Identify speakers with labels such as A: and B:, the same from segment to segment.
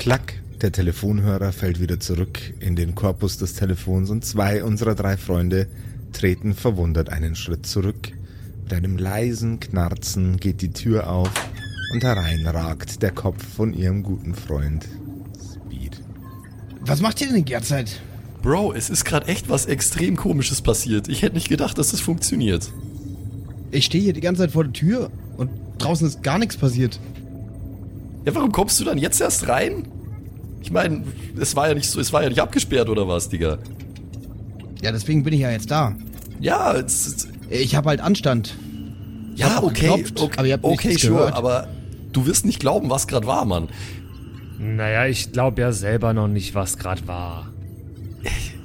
A: Klack, der Telefonhörer fällt wieder zurück in den Korpus des Telefons und zwei unserer drei Freunde treten verwundert einen Schritt zurück. Mit einem leisen Knarzen geht die Tür auf und herein ragt der Kopf von ihrem guten Freund Speed.
B: Was macht ihr denn die ganze Zeit?
C: Bro, es ist gerade echt was extrem komisches passiert. Ich hätte nicht gedacht, dass das funktioniert.
B: Ich stehe hier die ganze Zeit vor der Tür und draußen ist gar nichts passiert.
C: Ja, warum kommst du dann jetzt erst rein? Ich meine, es war ja nicht so, es war ja nicht abgesperrt oder was, Digga.
B: Ja, deswegen bin ich ja jetzt da.
C: Ja, es, es,
B: Ich habe halt Anstand.
C: ja,
B: hab auch
C: okay,
B: geklopft,
C: okay,
B: aber ihr habt
C: okay, sure,
B: gehört.
C: aber du wirst nicht glauben, was gerade war, Mann.
D: Naja, ich glaube ja selber noch nicht, was gerade war.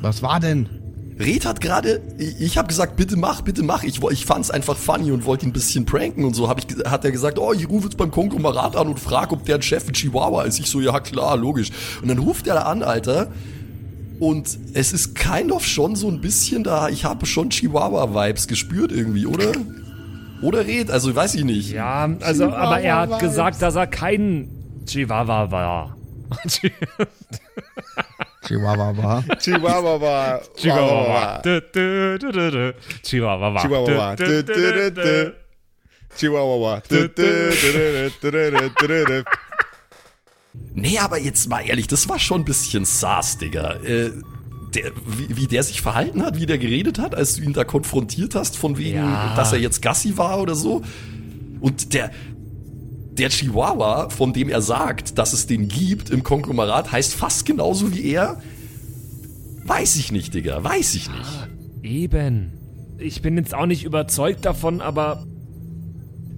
B: Was war denn?
C: Red hat gerade, ich, ich habe gesagt, bitte mach, bitte mach. Ich, ich fand's einfach funny und wollte ihn ein bisschen pranken und so. Hab ich, hat er gesagt, oh, ich rufe jetzt beim Konglomerat an und frag, ob der ein Chef in Chihuahua ist. Ich so, ja klar, logisch. Und dann ruft er da an, Alter. Und es ist kind of schon so ein bisschen da, ich habe schon Chihuahua-Vibes gespürt irgendwie, oder? Oder Red, also weiß ich nicht.
D: Ja, also, aber er hat gesagt, dass er kein Chihuahua war.
B: Chihuahua war.
A: Chihuahua war.
D: Chihuahua. Dü. Chihuahua war.
A: Chihuahua.
D: Dü.
A: Chihuahua. Du, du, du, du, du, du, du, du.
C: Nee, aber jetzt mal ehrlich, das war schon ein bisschen sass, Digga. Äh, der, wie, wie der sich verhalten hat, wie der geredet hat, als du ihn da konfrontiert hast, von wegen,
D: Ja.
C: dass er jetzt Gassi war oder so. Und der, der Chihuahua, von dem er sagt, dass es den gibt im Konglomerat, heißt fast genauso wie er. Weiß ich nicht, Digga, weiß ich nicht.
D: Eben. Ich bin jetzt auch nicht überzeugt davon, aber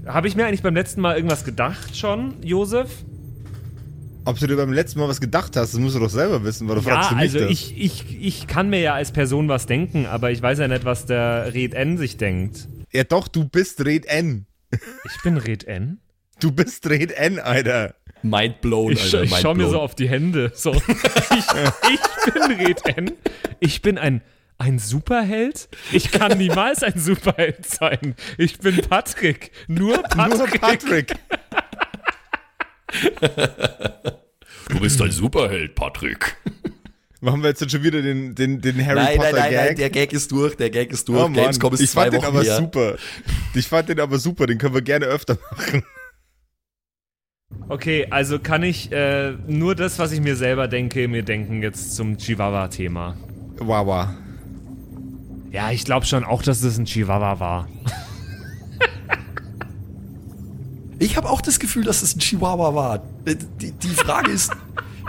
D: habe ich mir eigentlich beim letzten Mal irgendwas gedacht schon, Josef?
A: Ob du dir beim letzten Mal was gedacht hast, das musst du doch selber wissen, weil du
D: Ja,
A: fragst du mich
D: also
A: das.
D: ich, ich, ich kann mir ja als Person was denken, aber ich weiß ja nicht, was der Red N sich denkt.
A: Ja doch, du bist Red N.
D: Ich bin Red N.
A: Du bist Red N, Alter.
C: Mind blown,
D: Ich,
C: Alter,
D: ich
C: mind
D: schaue mir so auf die Hände. So. Ich, ich bin Red N. Ich bin ein, ein Superheld. Ich kann niemals ein Superheld sein. Ich bin Patrick. Nur Patrick.
A: Nur Patrick.
C: Du bist ein Superheld, Patrick.
A: Machen wir jetzt schon wieder den, den, den Harry
C: Nein,
A: Potter
C: nein, nein,
A: Gag?
C: nein, der Gag ist durch, der Gag ist durch.
A: oh Mann,
C: Gamescom ist
A: ich
C: zwei
A: fand den
C: Wochen
A: aber
C: her.
A: super. Ich fand den aber super, den können wir gerne öfter machen.
D: Okay, also kann ich äh, nur das, was ich mir selber denke, mir denken jetzt zum Chihuahua-Thema.
A: Wawa.
D: Ja, ich glaube schon auch, dass das ein Chihuahua war.
C: Ich habe auch das Gefühl, dass es ein Chihuahua war. Äh, Die, die Frage ist,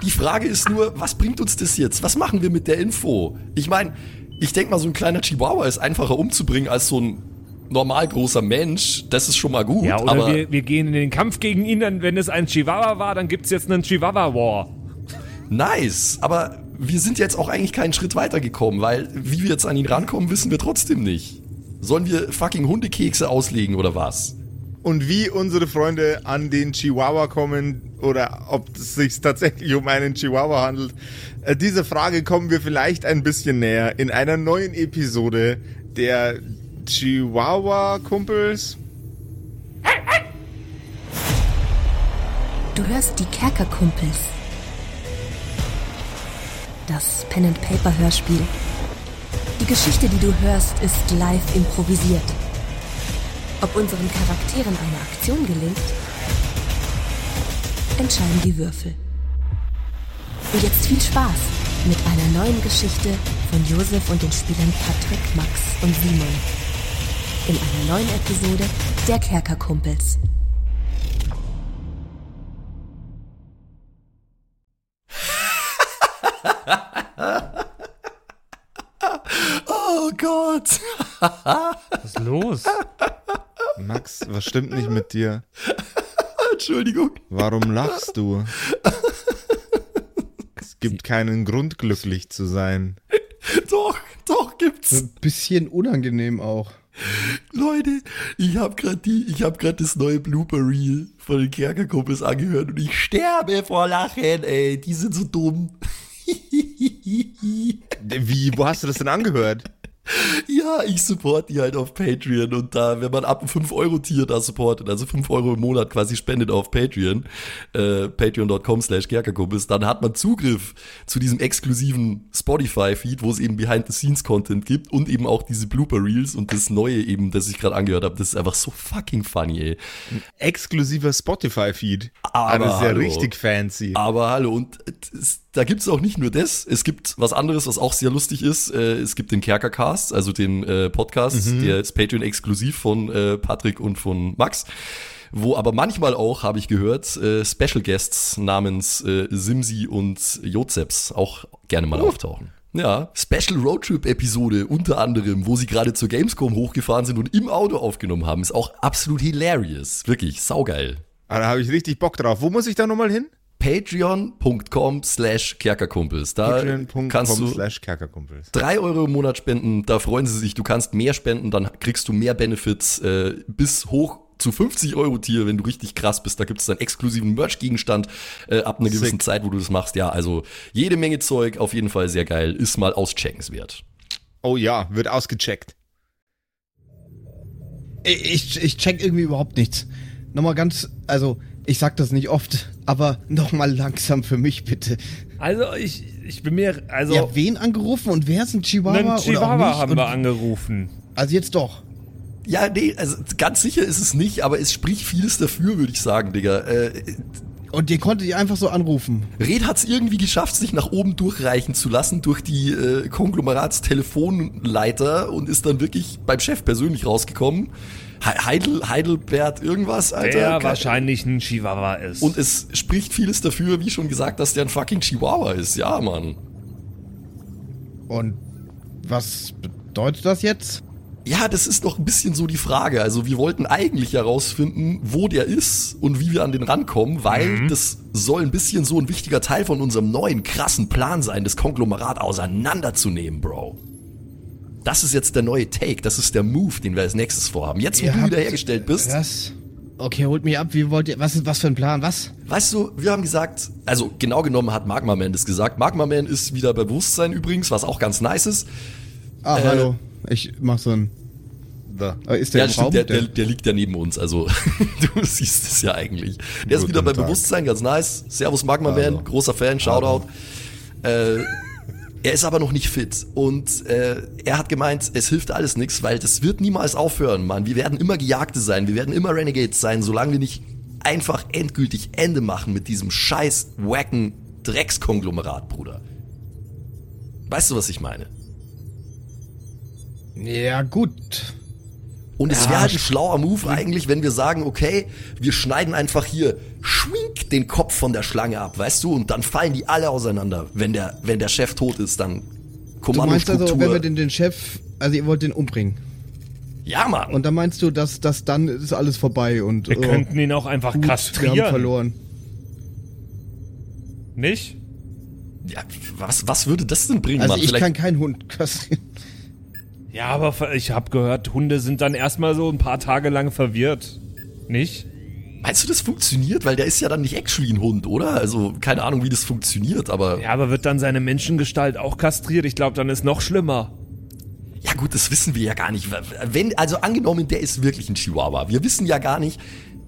C: die Frage ist nur, was bringt uns das jetzt? Was machen wir mit der Info? Ich meine, ich denke mal, so ein kleiner Chihuahua ist einfacher umzubringen als so ein normal großer Mensch. Das ist schon mal gut.
D: Ja, oder
C: aber
D: wir, wir gehen in den Kampf gegen ihn, dann, wenn es ein Chihuahua war, dann gibt's jetzt einen Chihuahua-War.
C: nice. Aber wir sind jetzt auch eigentlich keinen Schritt weiter gekommen, weil wie wir jetzt an ihn rankommen, wissen wir trotzdem nicht. Sollen wir fucking Hundekekse auslegen oder was?
A: Und wie unsere Freunde an den Chihuahua kommen oder ob es sich tatsächlich um einen Chihuahua handelt, äh, dieser Frage kommen wir vielleicht ein bisschen näher in einer neuen Episode der Chihuahua-Kumpels.
E: Du hörst die Kerkerkumpels. Das Pen and Paper Hörspiel. Die Geschichte, die du hörst, ist live improvisiert. Ob unseren Charakteren eine Aktion gelingt, entscheiden die Würfel. Und jetzt viel Spaß mit einer neuen Geschichte von Josef und den Spielern Patrick, Max und Simon. In einer neuen Episode der Kerkerkumpels.
C: Oh Gott.
D: Was ist los?
A: Max, was stimmt nicht mit dir?
C: Entschuldigung.
A: Warum lachst du? Es gibt keinen Grund, glücklich zu sein.
C: Doch, doch gibt's.
B: Ein bisschen unangenehm auch.
C: Leute, ich habe gerade die, das neue Blooper Reel von den Kerkerkumpels angehört und ich sterbe vor Lachen, ey, die sind so dumm.
A: Wie, wo hast du das denn angehört?
C: Ja, ich support die halt auf Patreon und da, wenn man ab einem 5-Euro-Tier da supportet, also 5 Euro im Monat quasi spendet auf Patreon, äh, patreon.com slash kerkerkumpels, dann hat man Zugriff zu diesem exklusiven Spotify-Feed, wo es eben Behind-the-Scenes-Content gibt und eben auch diese Blooper-Reels und das Neue eben, das ich gerade angehört habe, das ist einfach so fucking funny, ey.
A: Exklusiver Spotify-Feed.
C: Aber
A: das ist ja
C: hallo.
A: richtig fancy.
C: Aber hallo, und es, da gibt's auch nicht nur das, es gibt was anderes, was auch sehr lustig ist. Äh, es gibt den Kerkercast, also den äh, Podcast, der ist Patreon exklusiv von äh, Patrick und von Max. Wo aber manchmal auch, habe ich gehört, äh, Special Guests namens äh, Simsi und Jozeps auch gerne mal auftauchen. Ja, Special Roadtrip Episode unter anderem, wo sie gerade zur Gamescom hochgefahren sind und im Auto aufgenommen haben, ist auch absolut hilarious. Wirklich, saugeil.
A: Ah, da habe ich richtig Bock drauf. Wo muss ich da nochmal hin?
C: patreon.com slash kerkerkumpels. Da kannst
A: Patreon.com
C: du
A: slash Kerkerkumpels.
C: drei Euro im Monat spenden, da freuen sie sich. Du kannst mehr spenden, dann kriegst du mehr Benefits äh, bis hoch zu 50 Euro Tier, wenn du richtig krass bist. Da gibt es dann exklusiven Merch-Gegenstand äh, ab einer gewissen
A: Sick.
C: Zeit, wo du das machst. Ja, also jede Menge Zeug, auf jeden Fall sehr geil. Ist mal auscheckenswert.
A: Oh ja, wird ausgecheckt.
B: Ich, ich check irgendwie überhaupt nichts. Nochmal ganz, also ich sag das nicht oft, aber nochmal langsam für mich bitte.
D: Also ich, ich bin mir, also
B: ja, wen angerufen und wer ist ein Chihuahua?
D: einen
B: oder auch
D: Chihuahua
B: nicht?
D: haben
B: Und-
D: wir angerufen.
B: Also jetzt doch.
C: Ja, nee, also ganz sicher ist es nicht, aber es spricht vieles dafür, würde ich sagen, Digga. Äh,
B: Und ihr konntet ihr einfach so anrufen.
C: Red hat es irgendwie geschafft, sich nach oben durchreichen zu lassen durch die äh, Konglomerats-Telefonleiter und ist dann wirklich beim Chef persönlich rausgekommen. He- Heidel, Heidelbert, irgendwas, Alter.
D: Der wahrscheinlich ein Chihuahua ist.
C: Und es spricht vieles dafür, wie schon gesagt, dass der ein fucking Chihuahua ist. Ja, Mann.
B: Und was bedeutet das jetzt?
C: Ja, das ist doch ein bisschen so die Frage. Also wir wollten eigentlich herausfinden, wo der ist und wie wir an den rankommen, weil das soll ein bisschen so ein wichtiger Teil von unserem neuen krassen Plan sein, das Konglomerat auseinanderzunehmen, Bro. Das ist jetzt der neue Take, das ist der Move, den wir als nächstes vorhaben. Jetzt, wo
B: Ihr
C: du wiederhergestellt bist,
B: Was? Okay, holt mich ab. Wie wollt ihr, was ist, was für ein Plan? Was?
C: weißt du, wir haben gesagt, also genau genommen hat Magma Man das gesagt. Magma Man ist wieder bei Bewusstsein übrigens, was auch ganz nice ist.
B: Ah,
C: Äh,
B: hallo. Ich mach so ein.
A: Da.
B: Ist der
C: Ja,
B: im
C: stimmt,
B: Raum?
C: der, der, der liegt ja neben uns, also du siehst es ja eigentlich. Der ist
A: Guten
C: wieder bei
A: Tag.
C: Bewusstsein, ganz nice. Servus Magma. Man, großer Fan, Shoutout. Äh, er ist aber noch nicht fit und äh, er hat gemeint, es hilft alles nichts, weil das wird niemals aufhören, Mann. Wir werden immer Gejagte sein, wir werden immer Renegades sein, solange wir nicht einfach endgültig Ende machen mit diesem scheiß wacken Dreckskonglomerat, Bruder. Weißt du, was ich meine?
B: ja, gut.
C: Und es
B: Ja,
C: wäre halt ein
B: sch-
C: schlauer Move eigentlich, wenn wir sagen, okay, wir schneiden einfach hier schwink den Kopf von der Schlange ab, weißt du, und dann fallen die alle auseinander. Wenn der, wenn der Chef tot ist, dann
B: Du meinst also, wenn wir den, den Chef, also ihr wollt den umbringen.
C: ja, Mann.
B: Und dann meinst du, dass, dass dann ist alles vorbei und
D: wir
B: oh,
D: könnten ihn auch einfach
B: gut, wir haben
D: kastrieren.
B: verloren.
D: Nicht?
C: ja, was, was würde das denn bringen,
B: Also
C: Mann?
B: ich
C: Vielleicht-
B: kann keinen Hund kastrieren.
D: Ja, aber ich habe gehört, Hunde sind dann erstmal so ein paar Tage lang verwirrt. Nicht?
C: meinst du, das funktioniert? Weil der ist ja dann nicht actually ein Hund, oder? Also, keine Ahnung, wie das funktioniert, aber.
D: Ja, aber wird dann seine Menschengestalt auch kastriert? Ich glaube, dann ist noch schlimmer.
C: Ja gut, das wissen wir ja gar nicht. Wenn, also angenommen, der ist wirklich ein Chihuahua. Wir wissen ja gar nicht,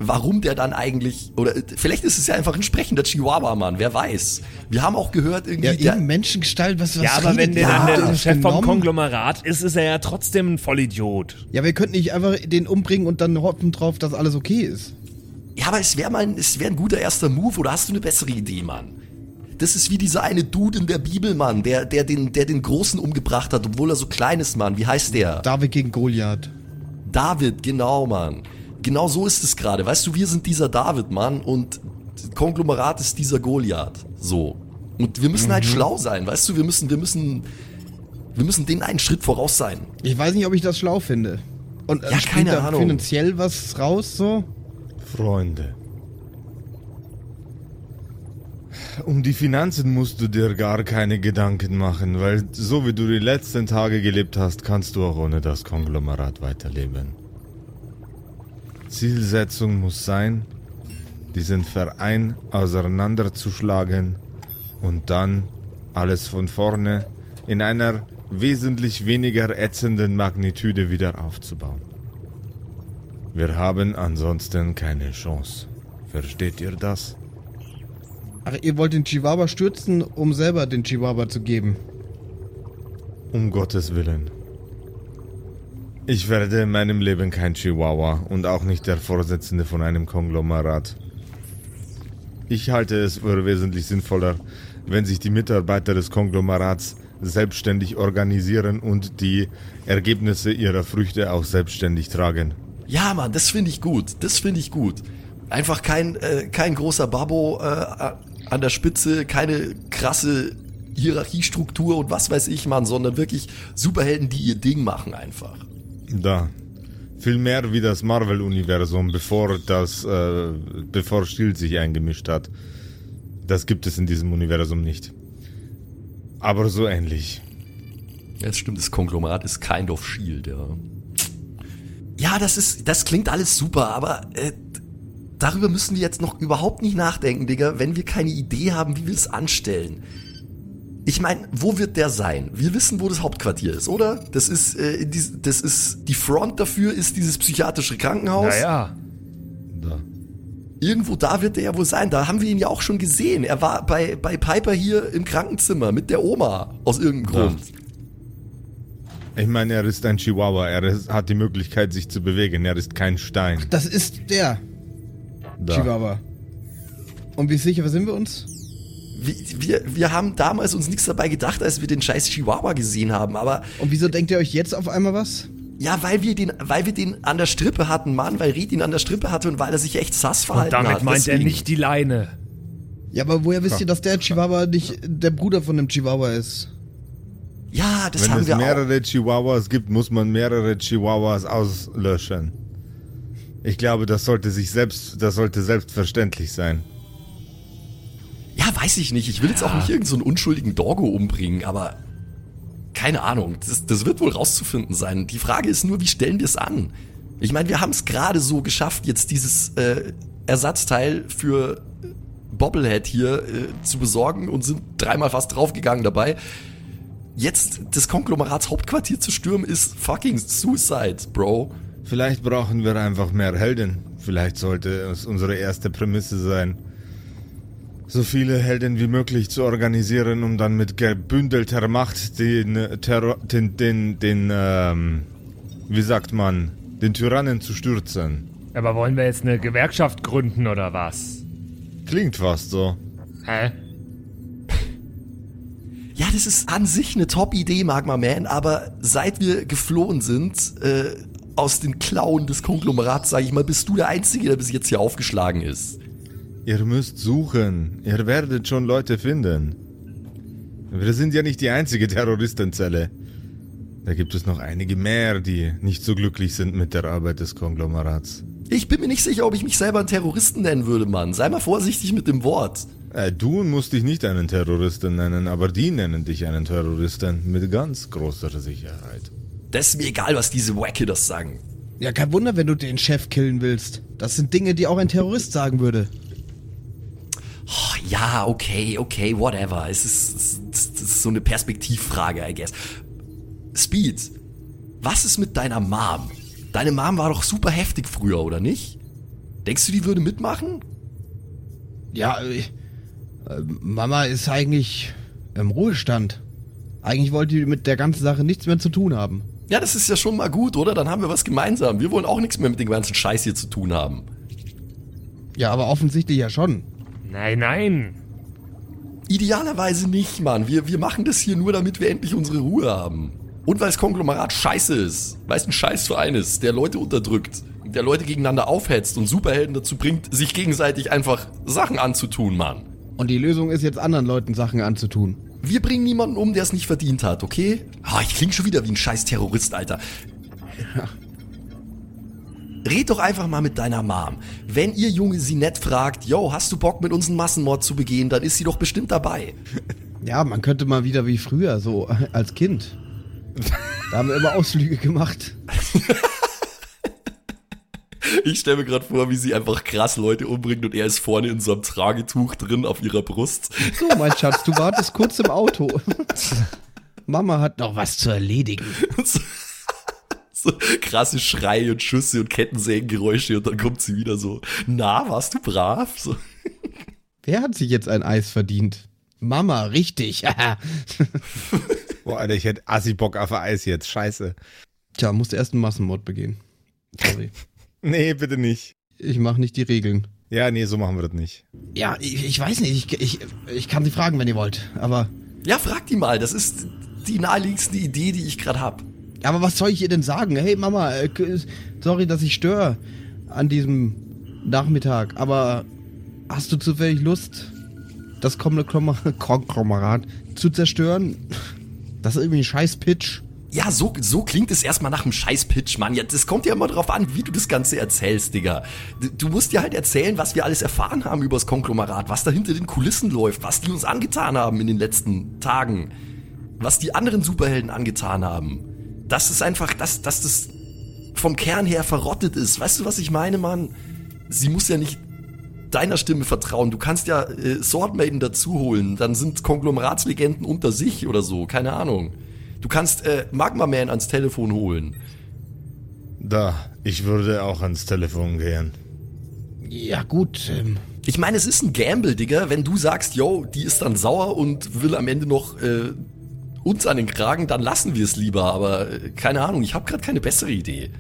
C: warum der dann eigentlich, oder äh, vielleicht ist es ja einfach ein sprechender Chihuahua, Mann, wer weiß. Wir haben auch gehört, irgendwie,
B: Ja,
C: der,
B: eben Menschengestalt, was, was
D: ja, aber wenn der
B: ihr?
D: dann der Chef vom
B: genommen?
D: Konglomerat ist, ist er ja trotzdem ein Vollidiot.
B: Ja, wir könnten nicht einfach den umbringen und dann hoffen drauf, dass alles okay ist.
C: ja, aber es wäre mal, ein- es wäre ein guter erster Move, oder hast du eine bessere Idee, Mann? Das ist wie dieser eine Dude in der Bibel, Mann, der, der den, der den Großen umgebracht hat, obwohl er so klein ist, Mann. Wie heißt der?
B: David gegen Goliath.
C: David, genau, Mann. Genau so ist es gerade. Weißt du, wir sind dieser David, Mann, und Konglomerat ist dieser Goliath. So. Und wir müssen halt schlau sein, weißt du, wir müssen, wir müssen, wir müssen denen einen Schritt voraus sein.
B: Ich weiß nicht, ob ich das schlau finde. Und äh,
C: Ja, keine
B: da
C: Ahnung.
B: finanziell was raus so?
A: Freunde. Um die Finanzen musst du dir gar keine Gedanken machen, weil so wie du die letzten Tage gelebt hast, kannst du auch ohne das Konglomerat weiterleben. Zielsetzung muss sein, diesen Verein auseinanderzuschlagen und dann alles von vorne in einer wesentlich weniger ätzenden Magnitude wieder aufzubauen. Wir haben ansonsten keine Chance. Versteht ihr das?
B: Ach, ihr wollt den Chihuahua stürzen, um selber den Chihuahua zu geben.
A: Um Gottes Willen. Ich werde in meinem Leben kein Chihuahua und auch nicht der Vorsitzende von einem Konglomerat. Ich halte es für wesentlich sinnvoller, wenn sich die Mitarbeiter des Konglomerats selbstständig organisieren und die Ergebnisse ihrer Früchte auch selbstständig tragen.
C: Ja, Mann, das finde ich gut. Das finde ich gut. Einfach kein, äh, kein großer Babbo äh, an der Spitze, keine krasse Hierarchiestruktur und was weiß ich, Mann, sondern wirklich Superhelden, die ihr Ding machen einfach.
A: Da. Viel mehr wie das Marvel-Universum, bevor das, äh, bevor Shield sich eingemischt hat. Das gibt es in diesem Universum nicht. Aber so ähnlich.
C: Das stimmt, das Konglomerat ist kind of Shield, ja. Ja, das ist, das klingt alles super, aber äh, darüber müssen wir jetzt noch überhaupt nicht nachdenken, Digga, wenn wir keine Idee haben, wie wir es anstellen. Ich meine, wo wird der sein? Wir wissen, wo das Hauptquartier ist, oder? Das ist, äh, die, das ist die Front dafür ist dieses psychiatrische Krankenhaus.
D: Naja.
A: Da.
C: Irgendwo da wird der ja wohl sein. Da haben wir ihn ja auch schon gesehen. Er war bei, bei Piper hier im Krankenzimmer mit der Oma aus irgendeinem
A: Ja.
C: Grund.
A: Ich meine, er ist ein Chihuahua. Er ist, hat die Möglichkeit, sich zu bewegen. Er ist kein Stein.
B: Das ist der
A: Da.
B: Chihuahua. Und wie sicher sind wir uns?
C: Wir, wir, haben damals uns nichts dabei gedacht, als wir den scheiß Chihuahua gesehen haben. Aber
B: Und wieso denkt ihr euch jetzt auf einmal was?
C: ja, weil wir den, weil wir den an der Strippe hatten, Mann, weil Reed ihn an der Strippe hatte und weil er sich echt sass
D: Und
C: verhalten
D: damit
C: hat.
D: meint er
C: Deswegen-
D: nicht die Leine.
B: Ja, aber woher wisst ihr, dass der Chihuahua nicht der Bruder von dem Chihuahua ist?
C: Ja, das
A: Wenn
C: haben
A: es
C: wir auch.
A: mehrere Chihuahuas gibt, muss man mehrere Chihuahuas auslöschen. Ich glaube, das sollte sich selbst, das sollte selbstverständlich sein.
C: Ja, weiß ich nicht. Ich will jetzt auch nicht irgendeinen so einen unschuldigen Doggo umbringen, aber keine Ahnung. Das, das wird wohl rauszufinden sein. Die Frage ist nur, wie stellen wir es an? Ich meine, wir haben es gerade so geschafft, jetzt dieses äh, Ersatzteil für Bobblehead hier äh, zu besorgen und sind dreimal fast draufgegangen dabei. Jetzt das Konglomerats Hauptquartier zu stürmen ist fucking Suicide, Bro.
A: Vielleicht brauchen wir einfach mehr Helden. Vielleicht sollte es unsere erste Prämisse sein, so viele Helden wie möglich zu organisieren, um dann mit gebündelter Macht den Terror, den, den, den, ähm, wie sagt man, den Tyrannen zu stürzen.
D: Aber wollen wir jetzt eine Gewerkschaft gründen oder was?
A: Klingt fast so.
D: Hä?
C: Ja, das ist an sich eine Top-Idee, Magma Man, aber seit wir geflohen sind, äh, aus den Klauen des Konglomerats, sage ich mal, bist du der Einzige, der bis jetzt hier aufgeschlagen ist.
A: Ihr müsst suchen. Ihr werdet schon Leute finden. Wir sind ja nicht die einzige Terroristenzelle. Da gibt es noch einige mehr, die nicht so glücklich sind mit der Arbeit des Konglomerats.
C: Ich bin mir nicht sicher, ob ich mich selber einen Terroristen nennen würde, Mann. Sei mal vorsichtig mit dem Wort.
A: Äh, du musst dich nicht einen Terroristen nennen, aber die nennen dich einen Terroristen mit ganz großer Sicherheit.
C: Das ist mir egal, was diese Wacke das sagen.
B: Ja, kein Wunder, wenn du den Chef killen willst. Das sind Dinge, die auch ein Terrorist sagen würde.
C: Oh, ja, okay, okay, whatever. Es ist, es ist, so eine Perspektivfrage, I guess. Speed, was ist mit deiner Mom? Deine Mom war doch super heftig früher, oder nicht? Denkst du, die würde mitmachen?
B: Ja, äh, äh, Mama ist eigentlich im Ruhestand. Eigentlich wollte die mit der ganzen Sache nichts mehr zu tun haben.
C: Ja, das ist ja schon mal gut, oder? Dann haben wir was gemeinsam. Wir wollen auch nichts mehr mit dem ganzen Scheiß hier zu tun haben.
B: Ja, aber offensichtlich ja schon.
D: Nein, nein.
C: Idealerweise nicht, Mann. Wir, wir machen das hier nur, damit wir endlich unsere Ruhe haben. Und weil das Konglomerat scheiße ist. Weil es ein Scheißverein ist, der Leute unterdrückt, der Leute gegeneinander aufhetzt und Superhelden dazu bringt, sich gegenseitig einfach Sachen anzutun, Mann.
B: Und die Lösung ist jetzt anderen Leuten Sachen anzutun.
C: Wir bringen niemanden um, der es nicht verdient hat, okay? Ah, ich klinge schon wieder wie ein scheiß Terrorist, Alter. Red doch einfach mal mit deiner Mom. Wenn ihr Junge sie nett fragt, yo, hast du Bock mit uns einen Massenmord zu begehen, dann ist sie doch bestimmt dabei.
B: Ja, man könnte mal wieder wie früher, so als Kind. Da haben wir immer Ausflüge gemacht.
C: Ich stelle mir gerade vor, wie sie einfach krass Leute umbringt und er ist vorne in so einem Tragetuch drin auf ihrer Brust.
B: So, mein Schatz, du wartest kurz im Auto. Mama hat noch was zu erledigen.
C: so, krasse Schreie und Schüsse und Kettensägengeräusche und dann kommt sie wieder so, na, warst du brav? So.
B: Wer hat sich jetzt ein Eis verdient? Mama, richtig.
A: Boah, Alter, ich hätte Assi-Bock auf ein Eis jetzt. Scheiße.
B: Tja, musste erst einen Massenmord begehen. Sorry.
A: Nee, bitte nicht.
B: Ich mache nicht die Regeln.
A: Ja, nee, so machen wir das nicht.
B: Ja, ich, ich weiß nicht. Ich, ich, ich kann sie fragen, wenn ihr wollt. Aber,
C: Ja, frag die mal, das ist die naheliegendste Idee, die ich gerade hab.
B: Aber was soll ich ihr denn sagen? Hey Mama, äh, sorry, dass ich störe an diesem Nachmittag. Aber hast du zufällig Lust, das kommende Konglomerat zu zerstören? Das ist irgendwie ein scheiß Pitch.
C: Ja, so, so klingt es erstmal nach einem Scheiß-Pitch, Mann. Ja, das kommt ja immer drauf an, wie du das Ganze erzählst, Digga. Du, du musst dir halt erzählen, was wir alles erfahren haben über das Konglomerat, was da hinter den Kulissen läuft, was die uns angetan haben in den letzten Tagen, was die anderen Superhelden angetan haben. Das ist einfach, dass, dass das vom Kern her verrottet ist. Weißt du, was ich meine, Mann? Sie muss ja nicht deiner Stimme vertrauen. Du kannst ja äh, Swordmaiden dazu holen. Dann sind Konglomeratslegenden unter sich oder so. Keine Ahnung. Du kannst äh, Magma Man ans Telefon holen.
A: Da, ich würde auch ans Telefon gehen.
B: Ja, gut. Ähm,
C: Ich meine, es ist ein Gamble, Digga. Wenn du sagst, yo, die ist dann sauer und will am Ende noch äh, uns an den Kragen, dann lassen wir es lieber. Aber äh, keine Ahnung, ich habe gerade keine bessere Idee.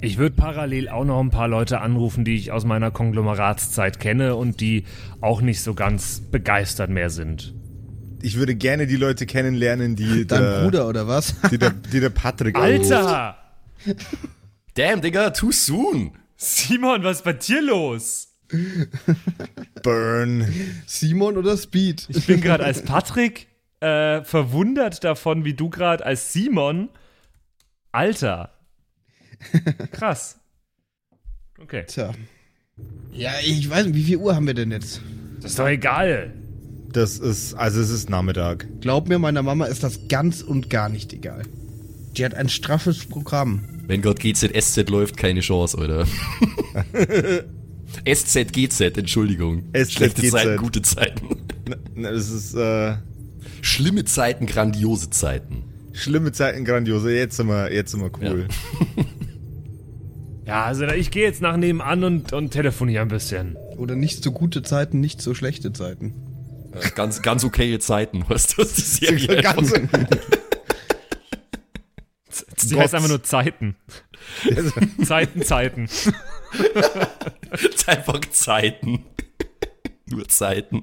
D: Ich würde parallel auch noch ein paar Leute anrufen, die ich aus meiner Konglomeratszeit kenne und die auch nicht so ganz begeistert mehr sind.
A: Ich würde gerne die Leute kennenlernen, die
B: dein
A: der,
B: Bruder oder was?
A: die der, die der Patrick anruft.
D: Alter!
C: Damn, Digga, too soon.
D: Simon, was ist bei dir los?
A: Burn.
B: Simon oder Speed?
D: Ich bin gerade als Patrick äh, verwundert davon, wie du gerade als Simon. Alter. Krass. Okay.
B: Tja. Ja, ich weiß nicht, wie viel Uhr haben wir denn jetzt?
D: Das ist doch egal.
A: Das ist, also es ist Nachmittag.
B: Glaub mir, meiner Mama ist das ganz und gar nicht egal. Die hat ein straffes Programm.
C: Wenn Gott GZSZ läuft, keine Chance, oder? SZGZ, Entschuldigung.
A: SZGZ.
C: Schlechte Zeiten, gute Zeiten.
A: Na, Es ist äh,
C: Schlimme Zeiten, grandiose Zeiten.
A: schlimme Zeiten, grandiose. Jetzt sind wir, jetzt sind wir cool.
D: Ja, also ich gehe jetzt nach nebenan und, und telefoniere ein bisschen.
B: Oder nicht so gute Zeiten, nicht so schlechte Zeiten.
C: Ganz, ganz okaye Zeiten, was das die Serie
A: Ganz,
D: Sie heißt einfach nur Zeiten. Zeiten, Zeiten.
C: einfach Zeiten. Nur Zeiten.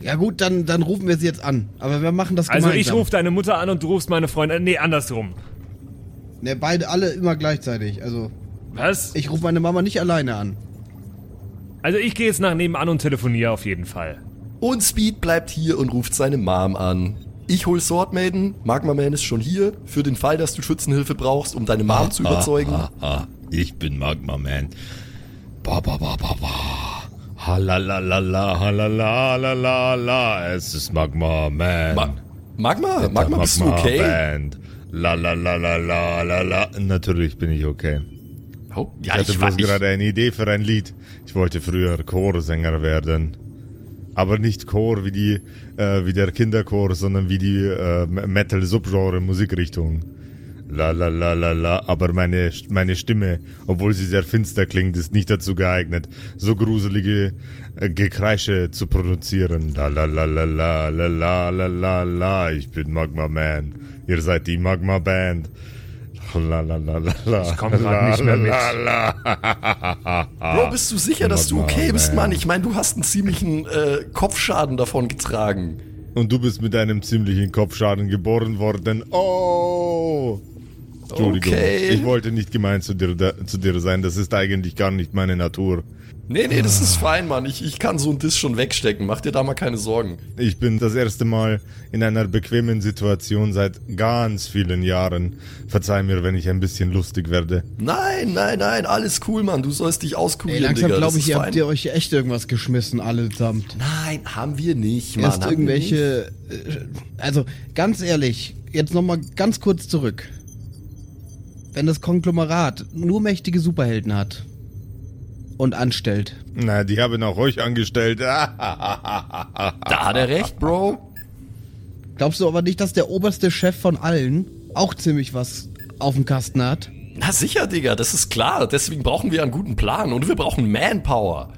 B: Ja gut, dann, dann rufen wir sie jetzt an. Aber wir machen das
D: Also
B: gemeinsam.
D: ich rufe deine Mutter an und du rufst meine Freundin. Nee, andersrum.
B: Ne, beide, alle immer gleichzeitig. Also
D: Was?
B: ich rufe meine Mama nicht alleine an.
D: Also ich gehe jetzt nach nebenan und telefoniere auf jeden Fall.
C: Und Speed bleibt hier und ruft seine Mom an. Ich hol Swordmaiden, Magma Man ist schon hier, für den Fall, dass du Schützenhilfe brauchst, um deine Mom zu überzeugen.
A: Ah, ah, ich bin Magma Man. Ba, ba, ba, ba, ba. Halalala, halala, halala, es ist Magma Man.
C: Ma Magma? Magma, bist du okay?
A: Band. La la la la la la la. Natürlich bin ich okay.
C: Oh,
A: Ich
C: ja,
A: hatte
C: ich
A: bloß
C: weiß.
A: gerade eine Idee für ein Lied. Ich wollte früher Chorsänger werden. Aber nicht Chor wie die, äh, wie der Kinderchor, sondern wie die äh, Metal-Subgenre Musikrichtung. La la la la la. Aber meine, meine Stimme, obwohl sie sehr finster klingt, ist nicht dazu geeignet, so gruselige äh, Gekreische zu produzieren. La la la la la la la la la la. Ich bin Magma Man. Ihr seid die Magma Band. La la la la la.
D: Ich komm grad nicht mehr mit.
A: La, la.
C: Bro, bist du sicher, dass du okay bist,
A: Man.
C: Mann? Ich meine, du hast einen ziemlichen äh, Kopfschaden davon getragen.
A: Und du bist mit einem ziemlichen Kopfschaden geboren worden. Oh! Entschuldigung.
C: Okay.
A: Ich wollte nicht gemein zu dir, da, zu dir sein. Das ist eigentlich gar nicht meine Natur.
C: Nee, nee, das ist fein, Mann. Ich, ich kann so ein Diss schon wegstecken. Mach dir da mal keine Sorgen.
A: Ich bin das erste Mal in einer bequemen Situation seit ganz vielen Jahren. Verzeih mir, wenn ich ein bisschen lustig werde.
C: Nein, nein, nein, alles cool, Mann. Du sollst dich
B: Ey,
C: auskurieren,
B: langsam
C: Digga. Das
B: glaube ich, ihr habt ihr euch echt irgendwas geschmissen, allesamt.
C: Nein, haben wir nicht, Mann.
B: Erst
C: wir nicht.
B: irgendwelche. äh, Also, ganz ehrlich, jetzt nochmal ganz kurz zurück. Wenn das Konglomerat nur mächtige Superhelden hat und anstellt,
A: Na, die haben auch euch angestellt.
C: Da hat er recht, Bro.
B: Glaubst du aber nicht, dass der oberste Chef von allen auch ziemlich was auf dem Kasten hat?
C: Na sicher, Digga, das ist klar. Deswegen brauchen wir einen guten Plan und wir brauchen Manpower.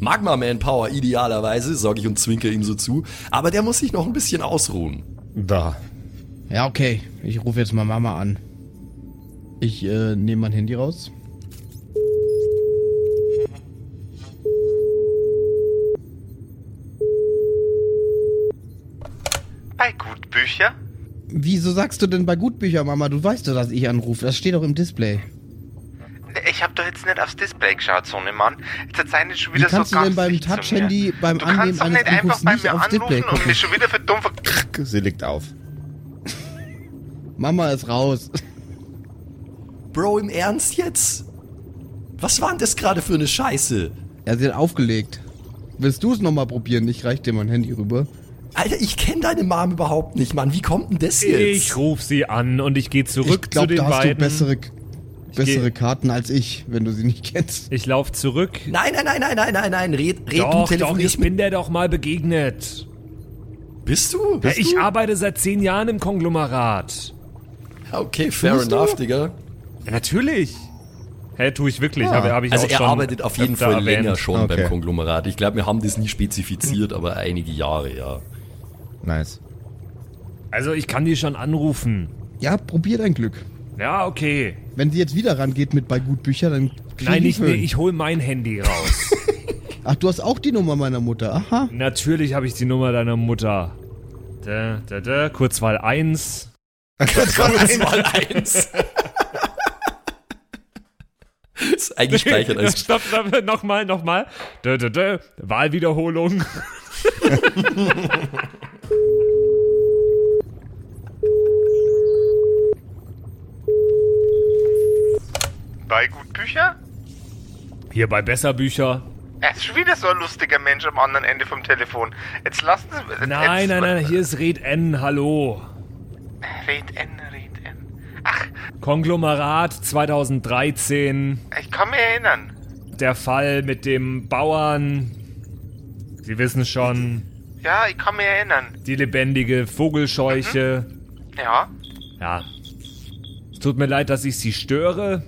C: Magma-Manpower idealerweise, sage ich und zwinker ihm so zu. Aber der muss sich noch ein bisschen ausruhen.
A: Da.
B: Ja, okay. Ich rufe jetzt mal Mama an. Ich äh, nehme mein Handy raus.
F: Bei Gutbücher?
B: Wieso sagst du denn bei Gutbücher, Mama? Du weißt doch, dass ich anrufe. Das steht doch im Display.
F: Ich hab doch jetzt nicht aufs Display geschaut, Sohnemann. Jetzt seid ihr schon
B: Wie
F: wieder
B: kannst
F: so
B: du denn beim. Touch-Handy beim
F: Du
B: Annehmen eines
F: nicht einfach bei
B: nicht
F: mir
B: aufs Display
F: anrufen und
B: gucken?
F: mich schon wieder für dumm ver...
A: Sie legt auf.
B: Mama ist raus.
C: Bro, im Ernst jetzt? Was war denn das gerade für eine Scheiße?
B: Er sie hat aufgelegt. Willst du es nochmal probieren? Ich reich dir mein Handy rüber.
C: Alter, ich kenne deine Mom überhaupt nicht, Mann. Wie kommt denn das jetzt?
D: Ich ruf sie an und ich gehe zurück
B: ich glaube,
D: zu den
B: da hast
D: beiden.
B: du bessere, bessere Karten als ich, wenn du sie nicht kennst.
D: ich lauf zurück.
C: Nein, nein, nein, nein, nein, nein, nein. Red, red du
D: Doch, doch,
C: telefonierst
D: ich bin der doch mal begegnet.
C: Bist du?
D: Ja, ich arbeite seit zehn Jahren im Konglomerat.
C: Okay, fair
B: du?
C: enough, Digga.
D: Ja, natürlich. Hä, tue ich wirklich.
B: Ah.
D: Habe hab ich
C: Also
D: auch
C: er
D: schon
C: arbeitet auf jeden Fall
D: erwähnt.
C: länger schon
A: Okay.
C: beim Konglomerat. Ich glaube, wir haben das nie spezifiziert, aber einige Jahre, ja.
A: Nice.
D: Also ich kann die schon anrufen.
B: Ja, probier dein Glück.
D: Ja, okay.
B: Wenn sie jetzt wieder rangeht mit bei Gutbücher, dann krieg
D: Nein,
B: ich
D: nee, ich hol mein Handy raus.
B: Ach, du hast auch die Nummer meiner Mutter. Aha.
D: Natürlich habe ich die Nummer deiner Mutter. Da, da, da, Kurzwahl 1.
C: Kurzwahl 1. ist eingespeichert als
D: stopp, stopp, nochmal, nochmal. Wahlwiederholung.
F: Bei Gutbücher?
D: Hier bei Besserbücher.
F: Er ist schon wieder so ein lustiger Mensch am anderen Ende vom Telefon. Jetzt lassen Sie... jetzt-
D: Nein,
F: jetzt-
D: nein, nein, hier ist Red N, hallo.
F: Red N.
D: Konglomerat 2013.
F: ich kann mich erinnern.
D: Der Fall mit dem Bauern. Sie wissen schon,
F: Ja, ich kann mich erinnern.
D: die lebendige Vogelscheuche.
F: Ja.
D: Ja. Es tut mir leid, dass ich Sie störe.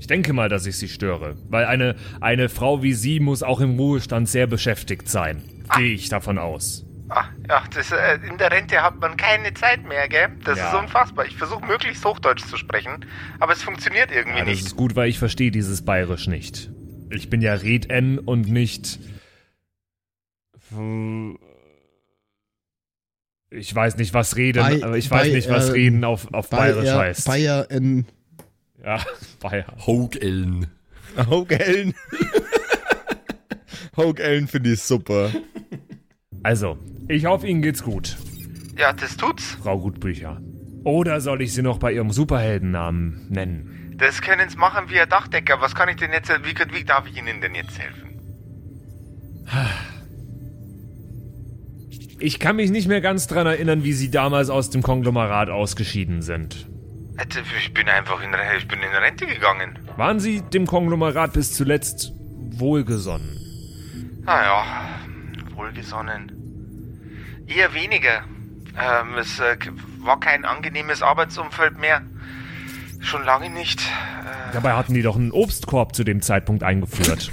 D: Ich denke mal, dass ich Sie störe. Weil eine, eine Frau wie Sie muss auch im Ruhestand sehr beschäftigt sein. Gehe ich davon aus.
F: Ah, ja, das, äh, in der Rente hat man keine Zeit mehr, gell? Das
D: Ja.
F: ist unfassbar. Ich versuche möglichst Hochdeutsch zu sprechen, aber es funktioniert irgendwie
D: Ja, das
F: nicht.
D: ist gut, weil ich verstehe dieses Bayerisch nicht. Ich bin ja Red N und nicht. Ich weiß nicht, was reden,
B: Bei-
D: aber ich weiß
B: bei,
D: nicht, was
B: ähm,
D: reden auf, auf Bayerisch
B: Bayer,
D: heißt.
B: Bayer in.
D: Ja, Bayer.
A: Ellen. Hogue Ellen finde ich super.
D: Also, ich hoffe, Ihnen geht's gut,
F: Ja, das tut's.
D: Frau Gutbücher. Oder soll ich Sie noch bei Ihrem Superheldennamen nennen?
F: Das können Sie machen wie ein Dachdecker. Was kann ich denn jetzt, wie, wie darf ich Ihnen denn jetzt helfen?
D: Ich kann mich nicht mehr ganz dran erinnern, wie Sie damals aus dem Konglomerat ausgeschieden sind.
F: Also, Ich bin einfach in, ich bin in Rente gegangen.
D: Waren Sie dem Konglomerat bis zuletzt wohlgesonnen?
F: Naja, wohlgesonnen. Eher weniger. Ähm, es äh, war kein angenehmes Arbeitsumfeld mehr. Schon lange nicht. Äh,
D: Dabei hatten die doch einen Obstkorb zu dem Zeitpunkt eingeführt.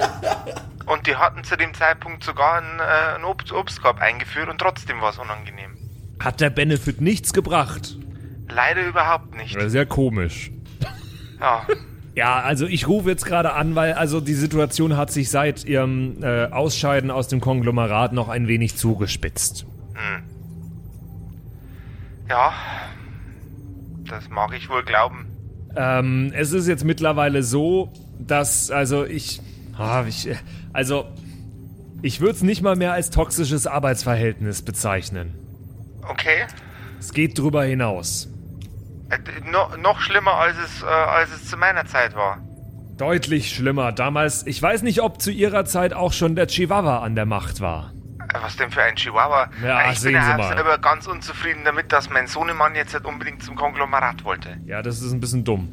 F: und die hatten zu dem Zeitpunkt sogar einen, äh, einen Obst Obstkorb eingeführt und trotzdem war es unangenehm.
D: Hat der Benefit nichts gebracht?
F: Leider überhaupt nicht.
D: Sehr komisch.
F: Ja,
D: Ja, also ich rufe jetzt gerade an, weil also die Situation hat sich seit ihrem äh, Ausscheiden aus dem Konglomerat noch ein wenig zugespitzt.
F: ja. Das mag ich wohl glauben.
D: Ähm, es ist jetzt mittlerweile so, dass also ich, ah, ich äh, also ich würde es nicht mal mehr als toxisches Arbeitsverhältnis bezeichnen.
F: Okay.
D: Es geht drüber hinaus.
F: Äh, no, noch schlimmer, als es, äh, als es zu meiner Zeit war.
D: Deutlich schlimmer. Damals, ich weiß nicht, ob zu ihrer Zeit auch schon der Chihuahua an der Macht war.
F: Äh, Was denn für ein Chihuahua?
D: Ja,
F: Äh, ich
D: sehen
F: bin
D: Sie
F: ja
D: mal.
F: ganz unzufrieden damit, dass mein Sohnemann jetzt nicht unbedingt zum Konglomerat wollte.
D: Ja, das ist ein bisschen dumm.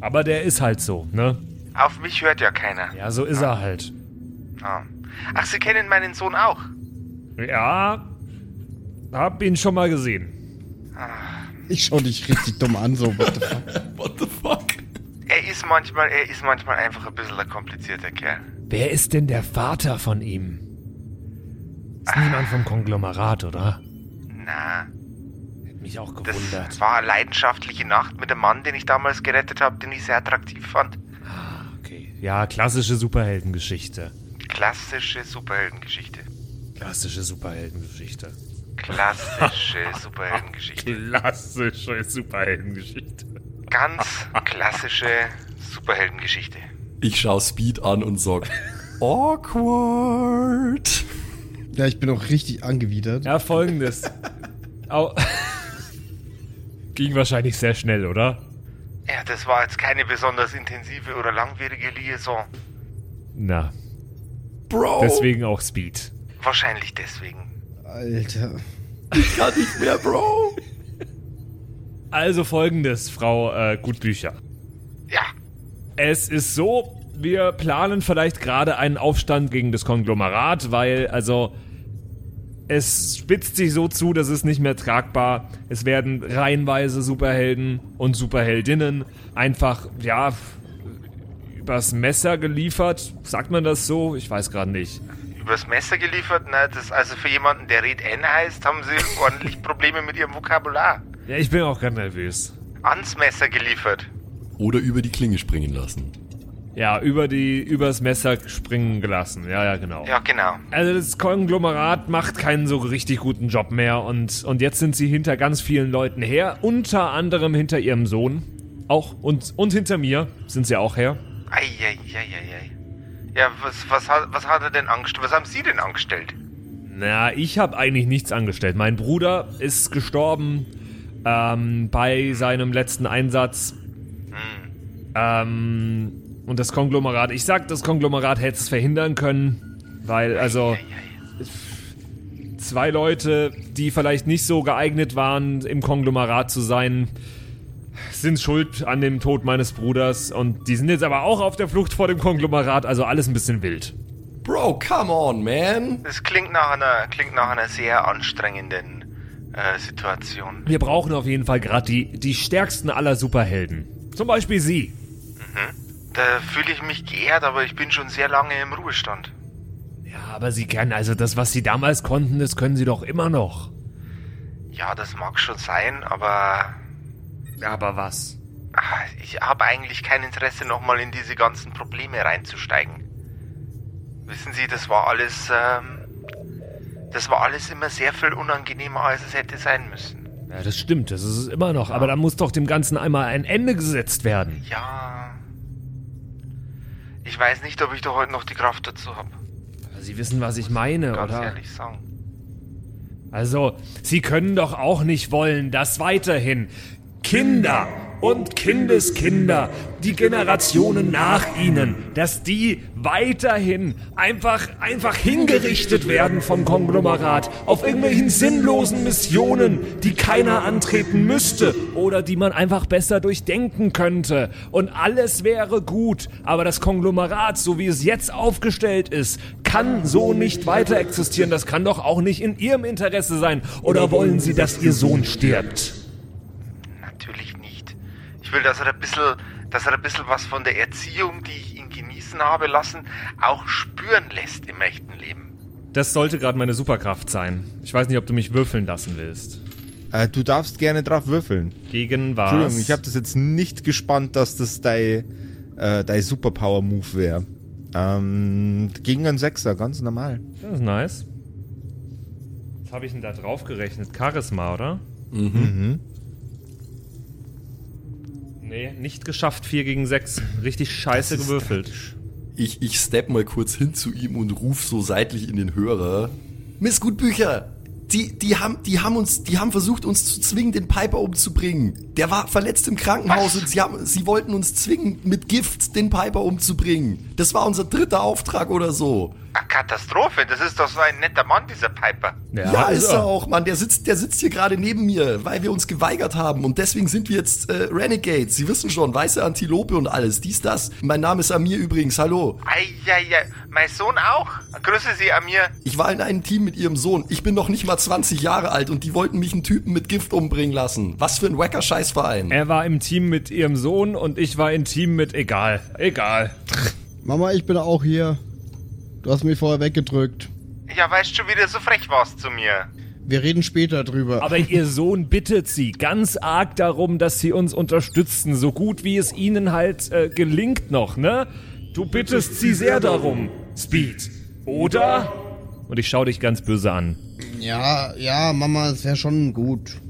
D: Aber der ist halt so, ne?
F: Auf mich hört ja keiner.
D: Ja, so ist er halt.
F: Ah. Ach, Sie kennen meinen Sohn auch.
D: Ja, hab ihn schon mal gesehen.
B: Ich schau dich richtig dumm an, so. What the fuck?
C: What the fuck?
F: Er ist manchmal, er ist manchmal einfach ein bisschen ein komplizierter Kerl.
D: Wer ist denn der Vater von ihm? Ist niemand vom Konglomerat, oder?
F: Na,
D: Hätte mich auch
F: das
D: gewundert.
F: war eine leidenschaftliche Nacht mit dem Mann, den ich damals gerettet habe, den ich sehr attraktiv fand.
D: Okay. Ja, klassische Superheldengeschichte.
F: Klassische Superheldengeschichte.
D: Klassische Superheldengeschichte.
F: Klassische Superheldengeschichte.
D: Klassische Superheldengeschichte.
F: Ganz klassische Superheldengeschichte.
C: Ich schau Speed an und sag, awkward.
B: Ja, ich bin auch richtig angewidert.
D: Ja, folgendes. Au Ging wahrscheinlich sehr schnell, oder?
F: Ja, das war jetzt keine besonders intensive oder langwierige Liaison.
D: Na,
C: Bro,
D: deswegen auch Speed.
F: Wahrscheinlich deswegen.
B: Alter.
C: kann nicht mehr, Bro.
D: Also folgendes, Frau äh, Gutbücher.
F: Ja,
D: Es ist so, wir planen vielleicht gerade einen Aufstand gegen das Konglomerat, weil also es spitzt sich so zu, dass es nicht mehr tragbar. Es werden reihenweise Superhelden und Superheldinnen einfach, ja, übers Messer geliefert. Sagt man das so? Ich weiß gerade nicht.
F: Übers Messer geliefert. Na, das also für jemanden, der Red N heißt, haben sie ordentlich Probleme mit ihrem Vokabular.
D: Ja, ich bin auch ganz nervös.
F: Ans Messer geliefert.
C: Oder über die Klinge springen lassen.
D: Ja, über die, übers Messer springen gelassen. Ja, ja, genau.
F: Ja, genau.
D: Also das Konglomerat macht keinen so richtig guten Job mehr und, und jetzt sind sie hinter ganz vielen Leuten her, unter anderem hinter ihrem Sohn. Auch und, und hinter mir sind sie auch her.
F: Eieieiei. Ja, was, was, hat, was hat er denn angestellt? Was haben Sie denn angestellt?
D: Na, ich habe eigentlich nichts angestellt. Mein Bruder ist gestorben ähm, bei seinem letzten Einsatz. Ähm, und das Konglomerat, ich sag, das Konglomerat hätte es verhindern können, weil also zwei Leute, die vielleicht nicht so geeignet waren, im Konglomerat zu sein, sind schuld an dem Tod meines Bruders und die sind jetzt aber auch auf der Flucht vor dem Konglomerat, also alles ein bisschen wild.
C: Bro, come on, man.
F: Das klingt nach einer, klingt nach einer sehr anstrengenden äh, Situation.
D: Wir brauchen auf jeden Fall gerade die, die stärksten aller Superhelden. Zum Beispiel Sie.
F: Da fühle ich mich geehrt, aber ich bin schon sehr lange im Ruhestand.
D: Ja, aber Sie können, also das, was Sie damals konnten, das können Sie doch immer noch.
F: Ja, das mag schon sein, aber
D: Aber was?
F: ah, ich habe eigentlich kein Interesse, nochmal in diese ganzen Probleme reinzusteigen. Wissen Sie, das war alles, ähm, das war alles immer sehr viel unangenehmer, als es hätte sein müssen.
D: Ja, das stimmt, das ist es immer noch. Aber da muss doch dem Ganzen einmal ein Ende gesetzt werden.
F: Ja. Ich weiß nicht, ob ich da heute noch die Kraft dazu habe.
D: Sie wissen, was ich meine,
F: Ganz
D: oder?
F: ehrlich sagen.
D: Also, Sie können doch auch nicht wollen, dass weiterhin Kinder und Kindeskinder, die Generationen nach Ihnen, dass die weiterhin einfach, einfach hingerichtet werden vom Konglomerat auf irgendwelchen sinnlosen Missionen, die keiner antreten müsste oder die man einfach besser durchdenken könnte. Und alles wäre gut, aber das Konglomerat, so wie es jetzt aufgestellt ist, kann so nicht weiter existieren. Das kann doch auch nicht in Ihrem Interesse sein. Oder wollen Sie, dass Ihr Sohn stirbt?
F: Will, dass er ein bisschen, dass er ein bisschen was von der Erziehung, die ich ihn genießen habe lassen, auch spüren lässt im echten Leben.
D: Das sollte gerade meine Superkraft sein. Ich weiß nicht, ob du mich würfeln lassen willst.
A: Äh, du darfst gerne drauf würfeln.
D: Gegen was?
A: Entschuldigung, ich habe das jetzt nicht gespannt, dass das dein, äh, dein Superpower-Move wäre. Ähm, gegen einen Sechser, ganz normal.
D: Das ist nice. Was habe ich denn da drauf gerechnet? Charisma, oder? Mhm. Nee, nicht geschafft. 4 gegen 6. Richtig scheiße gewürfelt.
C: Ich, ich step mal kurz hin zu ihm und ruf so seitlich in den Hörer. Miss Gutbücher, die, die, haben, die, haben uns, die haben versucht, uns zu zwingen, den Piper umzubringen. Der war verletzt im Krankenhaus und sie, haben, sie wollten uns zwingen, mit Gift den Piper umzubringen. Das war unser dritter Auftrag oder so.
F: Eine Katastrophe, das ist doch so ein netter Mann, dieser Piper.
C: Ja, ist er auch, Mann. Der sitzt, der sitzt hier gerade neben mir, weil wir uns geweigert haben. Und deswegen sind wir jetzt äh, Renegades. Sie wissen schon, weiße Antilope und alles. Dies, das. Mein Name ist Amir übrigens. Hallo.
F: Eieiei, mein Sohn auch. Grüße Sie, Amir.
C: Ich war in einem Team mit ihrem Sohn. Ich bin noch nicht mal 20 Jahre alt und die wollten mich einen Typen mit Gift umbringen lassen. Was für ein wacker Scheißverein.
D: Er war im Team mit ihrem Sohn und ich war im Team mit egal. Egal.
B: Mama, ich bin auch hier. Du hast mich vorher weggedrückt.
F: Ja, weißt du, schon wieder so frech warst zu mir.
B: Wir reden später drüber.
D: Aber ihr Sohn bittet sie ganz arg darum, dass sie uns unterstützen, so gut wie es ihnen halt äh, gelingt noch, ne? Du bittest sie sehr darum, Speed. Oder? Und ich schau dich ganz böse an.
B: ja, ja, Mama, es wäre schon gut.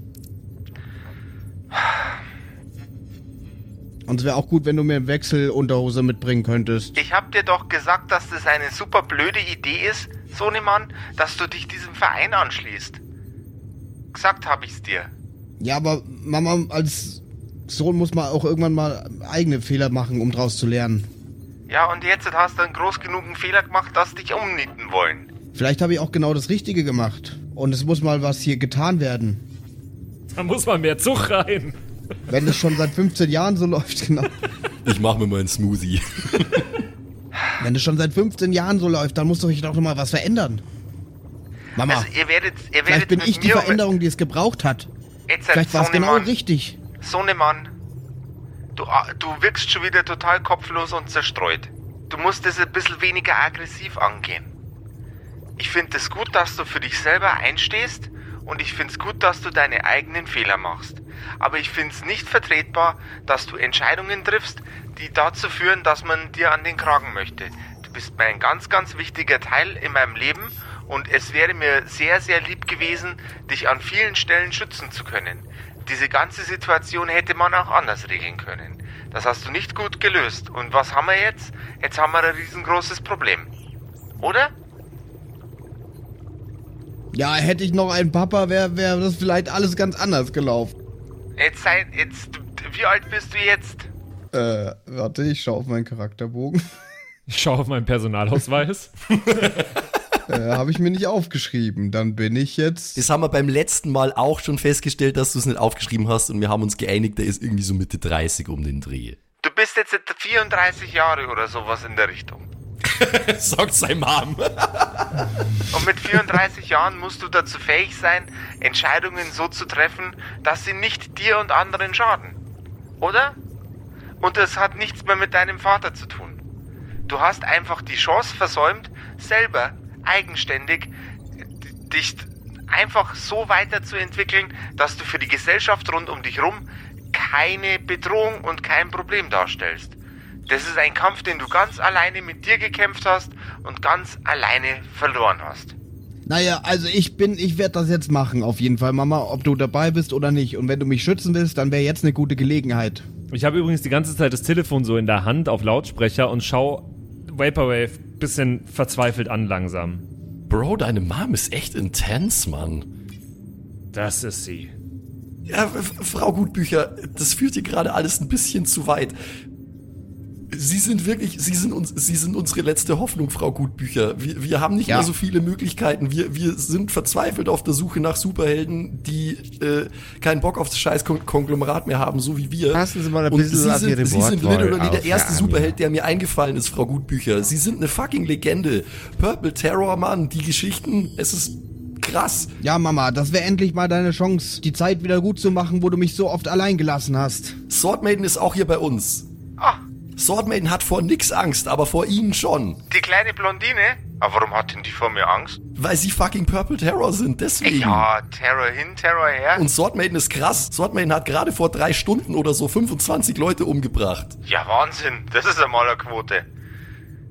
B: Und es wäre auch gut, wenn du mir eine Wechselunterhose mitbringen könntest.
F: Ich hab dir doch gesagt, dass das eine super blöde Idee ist, Sohnemann, dass du dich diesem Verein anschließt. Gesagt hab ich's dir.
B: Ja, aber Mama, als Sohn muss man auch irgendwann mal eigene Fehler machen, um draus zu lernen.
F: Ja, und jetzt hast du einen groß genugen Fehler gemacht, dass dich umnieten wollen.
B: Vielleicht habe ich auch genau das Richtige gemacht. Und es muss mal was hier getan werden.
D: Da muss man mehr Zug rein.
B: Wenn es schon seit 15 Jahren so läuft, genau.
C: Ich mach mir mal einen Smoothie.
B: Wenn es schon seit 15 Jahren so läuft, dann muss doch ich doch noch mal was verändern. Mama,
F: Also ihr werdet, ihr werdet
B: vielleicht bin ich die Veränderung, die es gebraucht hat.
F: Jetzt,
B: Vielleicht war es genau richtig.
F: Sohnemann, du, ah, du wirkst schon wieder total kopflos und zerstreut. Du musst es ein bisschen weniger aggressiv angehen. Ich finde es gut, dass du für dich selber einstehst und ich finde es gut, dass du deine eigenen Fehler machst. Aber ich finde es nicht vertretbar, dass du Entscheidungen triffst, die dazu führen, dass man dir an den Kragen möchte. Du bist ein ganz, ganz wichtiger Teil in meinem Leben und es wäre mir sehr, sehr lieb gewesen, dich an vielen Stellen schützen zu können. Diese ganze Situation hätte man auch anders regeln können. Das hast du nicht gut gelöst. Und was haben wir jetzt? Jetzt haben wir ein riesengroßes Problem. Oder?
B: Ja, hätte ich noch einen Papa, wäre wär das vielleicht alles ganz anders gelaufen.
F: Jetzt sei, jetzt, wie alt bist du jetzt?
B: Äh, warte, ich schaue auf meinen Charakterbogen.
D: Ich schau auf meinen Personalausweis.
B: äh, Habe ich mir nicht aufgeschrieben. Dann bin ich jetzt.
C: Das haben wir beim letzten Mal auch schon festgestellt, dass du es nicht aufgeschrieben hast und wir haben uns geeinigt, der ist irgendwie so Mitte 30 um den Dreh.
F: Du bist jetzt 34 Jahre oder sowas in der Richtung.
C: Sagt sein Mom.
F: Und mit 34 Jahren musst du dazu fähig sein, Entscheidungen so zu treffen, dass sie nicht dir und anderen schaden. Oder? Und das hat nichts mehr mit deinem Vater zu tun. Du hast einfach die Chance versäumt, selber eigenständig d- dich einfach so weiterzuentwickeln, dass du für die Gesellschaft rund um dich rum keine Bedrohung und kein Problem darstellst. Das ist ein Kampf, den du ganz alleine mit dir gekämpft hast und ganz alleine verloren hast.
B: Naja, also ich bin, ich werde das jetzt machen, auf jeden Fall, Mama, ob du dabei bist oder nicht. Und wenn du mich schützen willst, dann wäre jetzt eine gute Gelegenheit.
D: Ich habe übrigens die ganze Zeit das Telefon so in der Hand auf Lautsprecher und schau Vaporwave bisschen verzweifelt an langsam.
C: Bro, deine Mom ist echt intens, Mann.
D: Das ist sie.
C: Ja, Frau Gutbücher, das führt hier gerade alles ein bisschen zu weit. Sie sind wirklich, Sie sind uns, Sie sind unsere letzte Hoffnung, Frau Gutbücher. Wir, wir haben nicht
B: Ja.
C: mehr so viele Möglichkeiten. Wir, wir sind verzweifelt auf der Suche nach Superhelden, die äh, keinen Bock auf das scheiß Kon Konglomerat mehr haben, so wie wir.
A: Passen Sie mal ein bisschen
C: Sie sind, Sie sind literally der erste
A: Amir.
C: Superheld, der mir eingefallen ist, Frau Gutbücher. Sie sind eine fucking Legende. Purple Terror, Mann, die Geschichten, es ist krass.
B: Ja, Mama, das wäre endlich mal deine Chance, die Zeit wieder gut zu machen, wo du mich so oft allein gelassen hast.
C: Sword Maiden ist auch hier bei uns.
F: Ah,
C: Sword Maiden hat vor nix Angst, aber vor ihnen schon.
F: die kleine Blondine? Aber warum hat denn die vor mir Angst?
C: Weil sie fucking Purple Terror sind, deswegen.
F: Ja, Terror hin, Terror her.
C: Und Sword Maiden ist krass. Sword Maiden hat gerade vor drei Stunden oder so 25 Leute umgebracht.
F: Ja, Wahnsinn. Das ist einmal eine Quote.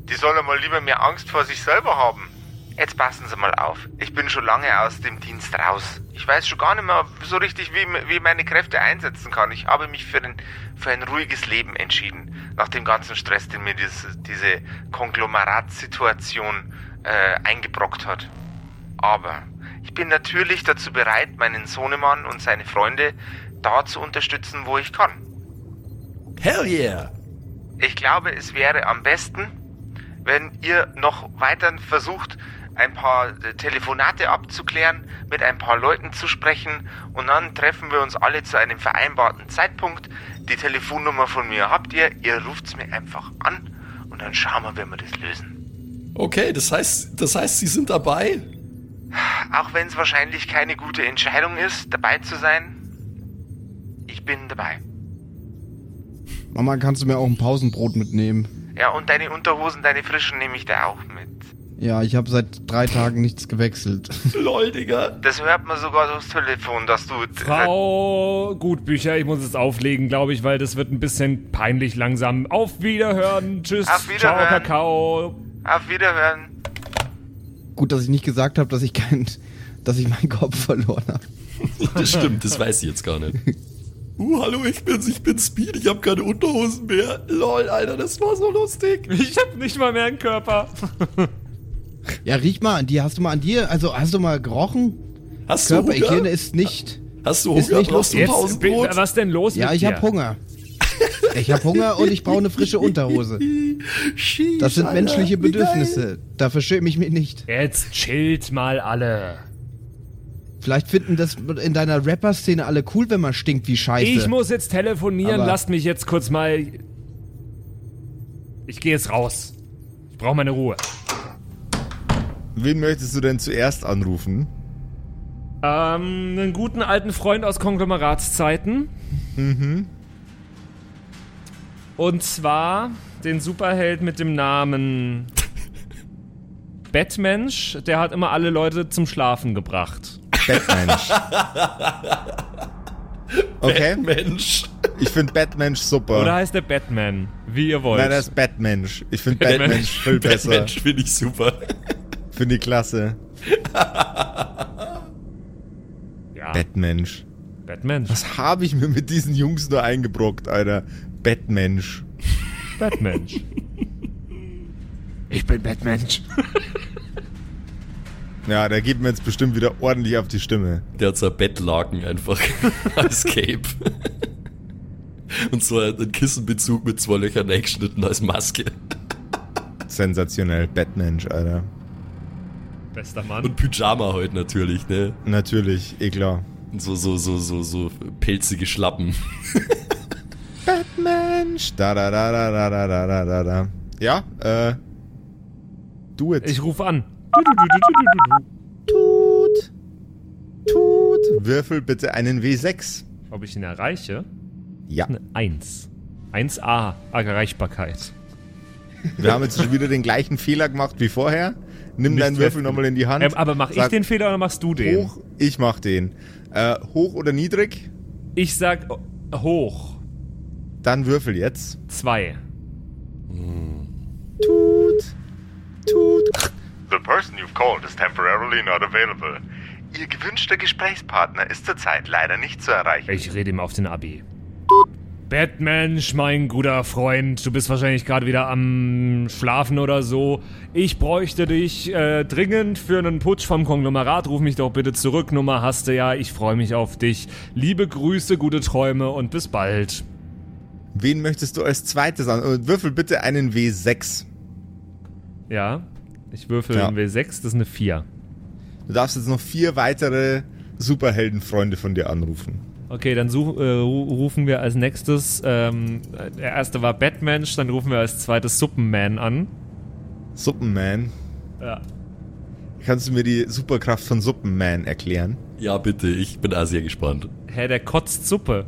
F: Die sollen mal lieber mehr Angst vor sich selber haben. Jetzt passen Sie mal auf. Ich bin schon lange aus dem Dienst raus. Ich weiß schon gar nicht mehr so richtig, wie, wie ich meine Kräfte einsetzen kann. Ich habe mich für ein, für ein ruhiges Leben entschieden. Nach dem ganzen Stress, den mir dieses, diese Konglomeratsituation äh, eingebrockt hat. Aber ich bin natürlich dazu bereit, meinen Sohnemann und seine Freunde da zu unterstützen, wo ich kann.
C: Hell yeah!
F: Ich glaube, es wäre am besten, wenn ihr noch weiter versucht, ein paar äh, Telefonate abzuklären, mit ein paar Leuten zu sprechen und dann treffen wir uns alle zu einem vereinbarten Zeitpunkt. Die Telefonnummer von mir habt ihr, ihr ruft's mir einfach an und dann schauen wir, wie wir das lösen.
C: Okay, das heißt, das heißt, Sie sind dabei?
F: Auch wenn es wahrscheinlich keine gute Entscheidung ist, dabei zu sein, ich bin dabei.
B: Mama, kannst du mir auch ein Pausenbrot mitnehmen?
F: Ja, und deine Unterhosen, deine frischen nehme ich da auch mit.
B: Ja, ich habe seit drei Tagen nichts gewechselt.
C: Lol, Digga.
F: Das hört man sogar durchs Telefon, dass du...
D: Frau Gutbücher, ich muss es auflegen, glaube ich, weil das wird ein bisschen peinlich langsam. Auf Wiederhören. Tschüss.
F: Auf Wiederhören.
D: Ciao, Kakao.
F: Auf Wiederhören.
B: Gut, dass ich nicht gesagt habe, dass ich kein, dass ich meinen Kopf verloren habe.
C: Das stimmt, das weiß ich jetzt gar nicht. Uh, hallo, ich bin's, ich bin Speed, ich habe keine Unterhosen mehr. Lol, Alter, das war so lustig.
D: Ich habe nicht mal mehr einen Körper.
B: Ja, riech mal an dir. Hast du mal an dir, also hast du mal gerochen?
C: Hast du
B: Körperhygiene
C: Hunger?
B: ist nicht.
C: Hast du
B: ist
C: Hunger?
B: nicht
C: Brauchst du
D: Jetzt,
C: Pausenbrot?
D: was denn los
B: Ja,
D: mit
B: ich habe Hunger. Ich habe Hunger und ich brauche eine frische Unterhose. Das sind
C: Alter,
B: menschliche. Bedürfnisse. Dafür schäme ich mich nicht.
D: Jetzt chillt mal alle.
B: Vielleicht finden das in deiner Rapper-Szene alle cool, wenn man stinkt wie Scheiße.
D: Ich muss jetzt telefonieren,
B: Aber-
D: lasst mich jetzt kurz mal. Ich gehe jetzt raus. Ich brauche meine Ruhe.
A: Wen möchtest du denn zuerst anrufen?
D: Ähm, einen guten alten Freund aus Konglomeratszeiten. Mhm. Und zwar den Superheld mit dem Namen Batmensch. Der hat immer alle Leute zum Schlafen gebracht.
A: Batmensch. Okay,
C: Mensch.
A: ich finde Batmensch super.
D: Oder heißt der Batman? Wie ihr wollt.
A: Nein, das ist Batmensch. Ich finde
D: Batmensch.
A: Batmensch viel besser.
C: Mensch finde ich super.
A: Finde ich klasse.
D: ja,
A: Batmensch.
D: Batman.
A: Was habe ich mir mit diesen Jungs nur eingebrockt, Alter? Batmensch.
D: Batmensch. Ich bin Batmensch.
A: Ja, der geht mir jetzt bestimmt wieder ordentlich auf die Stimme.
C: Der hat so ein Bettlaken einfach als Cape. Und so einen Kissenbezug mit zwei Löchern eingeschnitten als Maske.
A: Sensationell. Batmensch, Alter.
D: Bester Mann.
C: Und Pyjama heute natürlich, ne?
A: Natürlich, eh klar.
C: Und so, so, so, so, so pelzige Schlappen.
A: Batmensch. Da, da, da, da, da, da, da, da, da, da. Ja, äh. Du jetzt.
D: Ich rufe an.
A: Tut. Tut. Würfel bitte einen W6.
D: Ob ich ihn erreiche?
A: Ja.
D: Eine 1. 1a. Erreichbarkeit.
A: Wir haben jetzt schon wieder den gleichen Fehler gemacht wie vorher. Nimm deinen Würfel nochmal in die Hand.
D: Ähm, aber mach ich
A: Sag
D: den Fehler oder machst du den?
A: Hoch, ich mach den. Äh, hoch oder niedrig?
D: Ich sag oh, hoch.
A: Dann würfel jetzt.
D: 2.
A: Tut. Tut.
F: The person you've called is temporarily not available. Ihr gewünschter Gesprächspartner ist zurzeit leider nicht zu erreichen.
D: Ich rede ihm auf den Abi. Batmensch, mein guter Freund, du bist wahrscheinlich gerade wieder am Schlafen oder so. Ich bräuchte dich äh, dringend für einen Putsch vom Konglomerat. Ruf mich doch bitte zurück. Nummer hast du ja. Ich freue mich auf dich. Liebe Grüße, gute Träume und bis bald.
A: Wen möchtest du als zweites an? Äh, Würfel bitte einen W6.
D: Ja, ich würfel
A: Ja.
D: einen W6, das ist eine 4.
A: Du darfst jetzt noch vier weitere Superheldenfreunde von dir anrufen.
D: Okay, dann such, äh, ru- rufen wir als nächstes, ähm, der erste war Batmensch, dann rufen wir als zweites Suppenman an.
A: Suppenman.
D: Ja.
A: Kannst du mir die Superkraft von Suppenman erklären?
C: Ja, bitte, ich bin auch sehr gespannt.
D: Hä, der kotzt Suppe.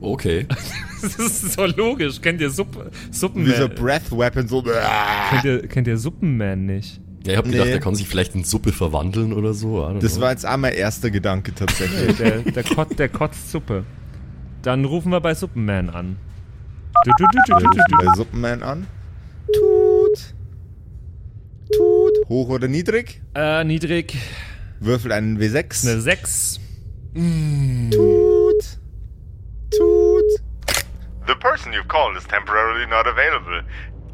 C: Okay.
D: Das ist so logisch. Kennt ihr Suppe, Suppenman?
A: Wie so Breath Weapon, so.
D: kennt, ihr, kennt ihr Suppenman nicht?
C: Ja, ich hab gedacht,
A: Nee.
C: er kann sich vielleicht in Suppe verwandeln oder so.
A: Das
C: know.
A: war jetzt auch mein erster Gedanke tatsächlich.
D: Der, der, kot, der kotzt Suppe. Dann rufen wir bei Suppenman an. Du, du, du, du, du,
A: rufen
D: du, du.
A: bei Suppenman an. Tut. Tut. Hoch oder niedrig?
D: Äh, niedrig.
A: Würfel einen W6.
D: Eine 6.
A: Tut. Tut.
F: The person you've called is temporarily not available.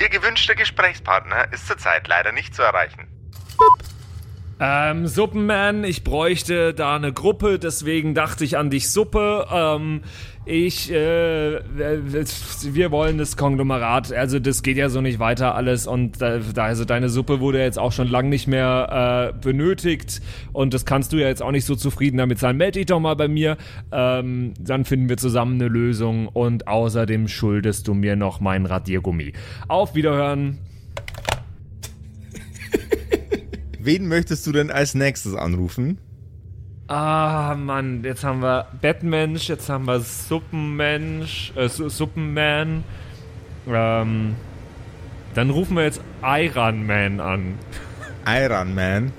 F: Ihr gewünschter Gesprächspartner ist zurzeit leider nicht zu erreichen.
D: Ähm, Suppenman, ich bräuchte da eine Gruppe, deswegen dachte ich an dich Suppe. Ähm, ich, äh, wir wollen das Konglomerat, also das geht ja so nicht weiter alles und da, also deine Suppe wurde jetzt auch schon lang nicht mehr äh, benötigt und das kannst du ja jetzt auch nicht so zufrieden damit sein. Meld dich doch mal bei mir, ähm, dann finden wir zusammen eine Lösung und außerdem schuldest du mir noch mein Radiergummi. Auf Wiederhören.
A: Wen möchtest du denn als nächstes anrufen?
D: Ah, Mann, jetzt haben wir Batmensch, jetzt haben wir Suppenmensch, äh, Su- Suppenman. Ähm, dann rufen wir jetzt Iron Man an.
A: Iron Man.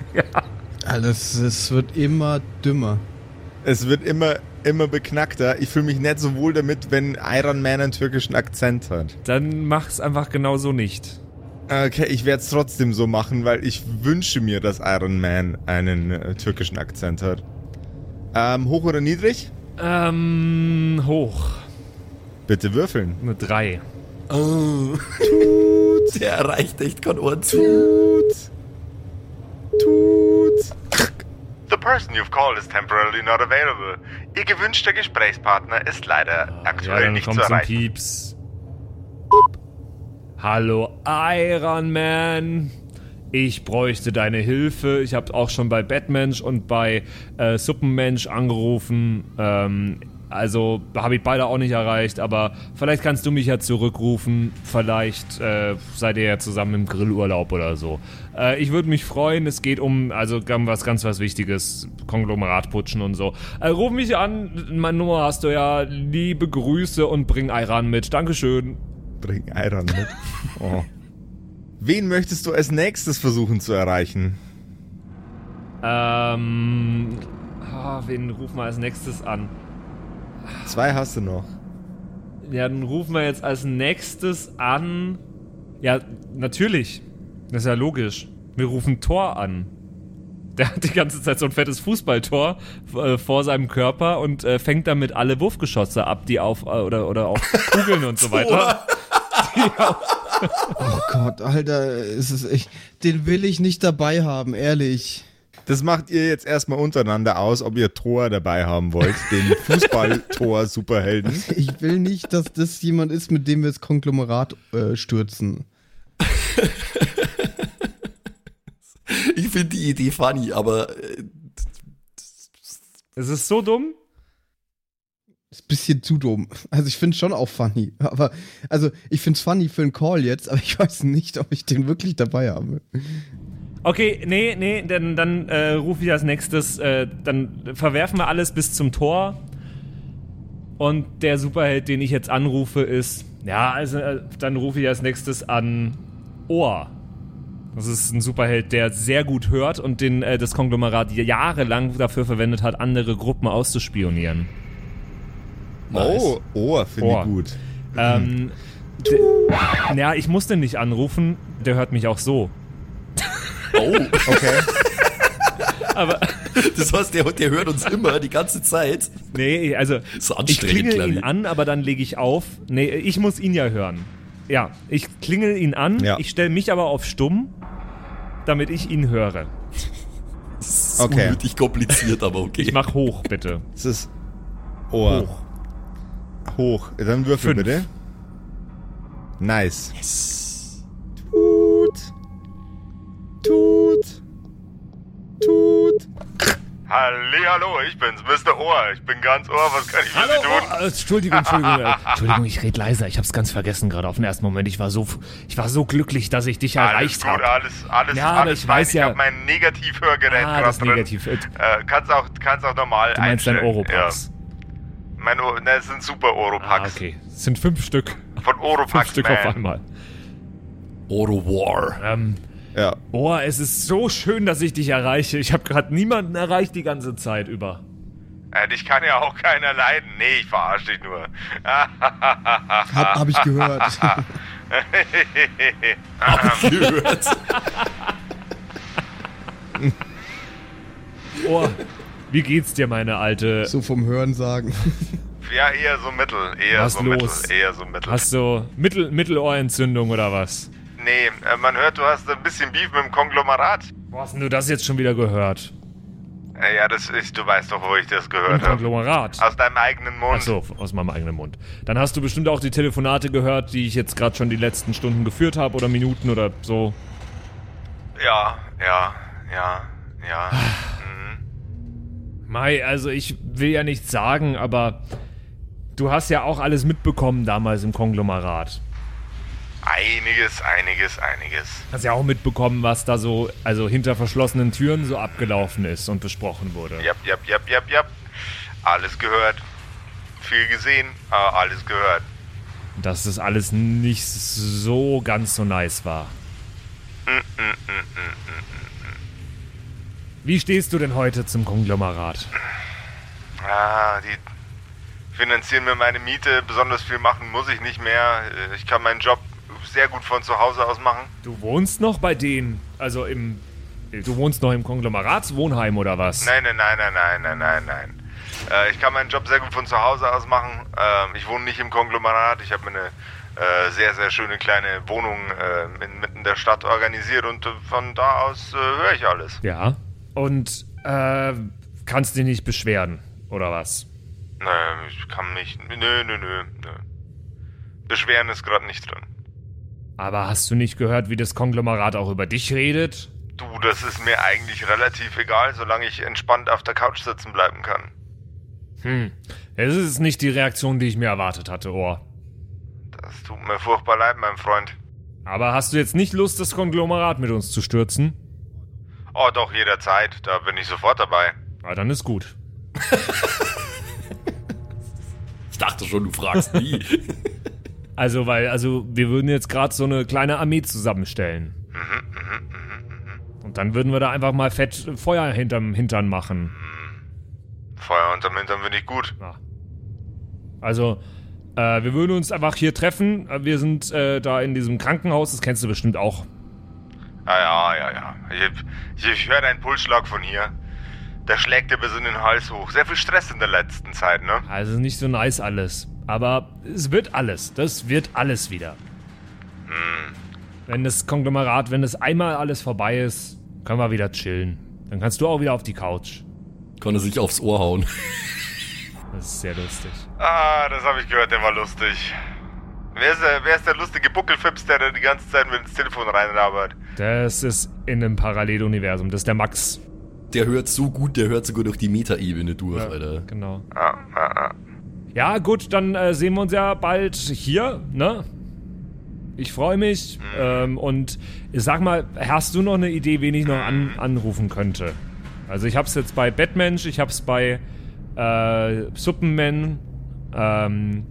B: Alles, es wird immer dümmer.
A: Es wird immer, immer beknackter. Ich fühle mich nicht so wohl damit, wenn Iron Man einen türkischen Akzent hat.
D: Dann mach's einfach genau so nicht.
A: Okay, ich werde es trotzdem so machen, weil ich wünsche mir, dass Iron Man einen äh, türkischen Akzent hat. Ähm, hoch oder niedrig?
D: Ähm, hoch.
A: Bitte würfeln.
D: Eine 3.
C: Oh. Der erreicht echt kein Ohr zu.
A: Tut. Tut.
F: The person you've called is temporarily not available. Ihr gewünschter Gesprächspartner ist leider aktuell
D: Ja, dann
F: nicht
D: kommt
F: zu
D: zum
F: erreichen.
D: Pieps. Hallo Iron Man. Ich bräuchte deine Hilfe. Ich habe auch schon bei Batmensch und bei äh, Suppenmensch angerufen. Ähm, also habe ich beide auch nicht erreicht, aber vielleicht kannst du mich ja zurückrufen. Vielleicht äh, seid ihr ja zusammen im Grillurlaub oder so. Äh, ich würde mich freuen. Es geht um also ganz was ganz was Wichtiges, Konglomerat putschen und so. Äh, ruf mich an. Meine Nummer hast du ja. Liebe Grüße und bring Iran mit. Dankeschön.
A: Bring Iron mit. Oh. Wen möchtest du als nächstes versuchen zu erreichen?
D: Ähm. ah, wen rufen wir als nächstes an?
A: Zwei hast du noch.
D: Ja, dann rufen wir jetzt als nächstes an. Ja, natürlich. Das ist ja logisch. Wir rufen Thor an. Der hat die ganze Zeit so ein fettes Fußballtor äh, vor seinem Körper und äh, fängt damit alle Wurfgeschosse ab, die auf äh, oder oder auch Kugeln und so weiter.
B: Oh Gott, Alter, es ist echt, den will ich nicht dabei haben, ehrlich.
A: Das macht ihr jetzt erstmal untereinander aus, ob ihr Thor dabei haben wollt, den Fußball-Tor-Superhelden.
B: Ich will nicht, dass das jemand ist, mit dem wir das Konglomerat äh, stürzen.
C: Ich finde die Idee funny, aber äh,
D: Es ist so dumm.
B: Ist ein bisschen zu dumm. Also ich finde schon auch funny. Aber, also ich finde es funny für einen Call jetzt, aber ich weiß nicht, ob ich den wirklich dabei habe.
D: Okay, nee, nee, dann, dann äh, rufe ich als nächstes, äh, dann verwerfen wir alles bis zum Tor. Und der Superheld, den ich jetzt anrufe, ist, ja, also äh, dann rufe ich als nächstes an Ohr. Das ist ein Superheld, der sehr gut hört und den äh, das Konglomerat jahrelang dafür verwendet hat, andere Gruppen auszuspionieren.
A: Oh, Ohr finde ich gut.
D: Ähm, ja, ich muss den nicht anrufen, der hört mich auch so.
C: oh,
A: Okay.
D: Aber
C: das heißt, der, der hört uns immer die ganze Zeit.
D: Nee, also
C: So
D: ich
C: anstrengend,
D: klingel ihn an, aber dann lege ich auf. Nee, ich muss ihn ja hören. Ja, ich klingel ihn an,
A: Ja.
D: ich stelle mich aber auf stumm, damit ich ihn höre.
C: Das ist
A: Okay.
C: unnötig kompliziert, aber okay.
D: Ich mach hoch, bitte.
A: Es ist Ohr.
D: Hoch.
A: Hoch. Dann würfel
D: Fünf.
A: bitte. Nice.
C: Yes.
A: Tut. Tut. Tut.
F: Hallihallo, ich bin's, Mr. Ohr. Ich bin ganz Ohr, was kann ich für Sie tun?
D: oh, Entschuldigung, Entschuldigung. äh, Entschuldigung, ich rede leiser. Ich hab's ganz vergessen gerade auf den ersten Moment. Ich war so, ich war so glücklich, dass ich dich
F: Alles
D: erreicht
F: gut,
D: habe.
F: alles, alles,
D: Ja,
F: alles
D: ich
F: fein.
D: weiß ja-
F: Ich hab mein Negativhörgerät
D: Ah,
F: gerade
D: das
F: drin.
D: Negativ. Äh,
F: Äh, kannst auch, kannst auch normal
D: Du meinst dein. Oropax.
F: Ja. Mein Ohr, ne, es sind super Oropax.
D: Ah, okay. Es sind fünf Stück.
F: Von
D: Fünf
F: Oropax
D: Stück
F: Man.
D: auf einmal.
C: Oro War.
D: Ähm,
A: Ja.
D: Oh, es ist so schön, dass ich dich erreiche. Ich habe gerade niemanden erreicht die ganze Zeit über.
F: Äh, dich kann ja auch keiner leiden. Nee, ich verarsche dich nur.
B: Hab, hab ich gehört.
C: Hab ich gehört.
D: Oh, wie geht's dir, meine alte?
B: so vom Hören sagen.
F: ja, eher so mittel. Eher
D: Was
F: so
D: los?
F: mittel. Eher so mittel.
D: Hast du Mittel Mittelohrentzündung oder was?
F: nee, äh, man hört, du hast ein bisschen Beef mit dem Konglomerat.
D: Wo hast denn du das jetzt schon wieder gehört?
F: Äh, ja, das ist, du weißt doch, wo ich das gehört habe.
D: Konglomerat.
F: Aus deinem eigenen Mund.
D: Ach so, aus meinem eigenen Mund. Dann hast du bestimmt auch die Telefonate gehört, die ich jetzt gerade schon die letzten Stunden geführt habe oder Minuten oder so.
F: Ja, ja, ja, ja.
D: Mai, also ich will ja nichts sagen, aber du hast ja auch alles mitbekommen damals im Konglomerat.
F: Einiges, einiges, einiges.
D: Hast ja auch mitbekommen, was da so, also hinter verschlossenen Türen so abgelaufen ist und besprochen wurde.
F: Jap, jap, jap, jap, jap. Alles gehört. Viel gesehen, aber alles gehört.
D: Dass das alles nicht so ganz so nice war. Wie stehst du denn heute zum Konglomerat?
F: Ah, die finanzieren mir meine Miete. Besonders viel machen muss ich nicht mehr. Äh, Ich kann meinen Job sehr gut von zu Hause aus machen.
D: Du wohnst noch bei denen, also im, du wohnst noch im Konglomeratswohnheim oder was?
F: Nein, nein, nein, nein, nein, nein, nein, nein. Äh, ich kann meinen Job sehr gut von zu Hause aus machen. Ähm, ich wohne nicht im Konglomerat. Ich habe mir eine äh, sehr, sehr schöne kleine Wohnung äh, inmitten der Stadt organisiert und äh, von da aus äh, höre ich alles.
D: Ja. Und äh, kannst dich nicht beschweren oder was?
F: Nee, ich kann mich. Nö, nö, nö, nö. Beschweren ist gerade nicht drin.
D: Aber hast du nicht gehört, wie das Konglomerat auch über dich redet?
F: Du, das ist mir eigentlich relativ egal, solange ich entspannt auf der Couch sitzen bleiben kann.
D: Hm. Es ist nicht die Reaktion, die ich mir erwartet hatte, Ohr.
F: Das tut mir furchtbar leid, mein Freund.
D: Aber hast du jetzt nicht Lust, das Konglomerat mit uns zu stürzen?
F: Oh, doch, jederzeit. Da bin ich sofort dabei.
D: Na, dann ist gut.
C: Ich dachte schon, du fragst nie.
D: Also, weil, also, wir würden jetzt gerade so eine kleine Armee zusammenstellen. Und dann würden wir da einfach mal fett Feuer hinterm Hintern machen.
F: Feuer unterm Hintern finde ich gut.
D: Ja. Also, äh, wir würden uns einfach hier treffen. Äh, Wir sind äh, da in diesem Krankenhaus, das kennst du bestimmt auch.
F: Ja, ja, ja, ja. Ich, ich, ich höre deinen Pulsschlag von hier. Der schlägt dir bis in den Hals hoch. Sehr viel Stress in der letzten Zeit, ne?
D: Also nicht so nice alles. Aber es wird alles. Das wird alles wieder. Wenn das Konglomerat, wenn das einmal alles vorbei ist, können wir wieder chillen. Dann kannst du auch wieder auf die Couch.
C: Konnte sich aufs Ohr hauen.
D: Das ist sehr lustig.
F: Ah, das habe ich gehört, der war lustig. Wer ist der, wer ist der lustige Buckelfips, der da die ganze Zeit mit ins Telefon reinlabert?
D: Das ist in einem Paralleluniversum. Das ist der Max.
C: Der hört so gut, der hört sogar durch die Metaebene durch, Alter.
D: Genau.
F: Ah, ah, ah.
D: Ja, gut, dann äh, sehen wir uns ja bald hier, ne? Ich freue mich. Ähm, und sag mal, hast du noch eine Idee, wen ich noch an, anrufen könnte? Also ich hab's jetzt bei Batmensch, ich hab's bei äh, Superman, ähm,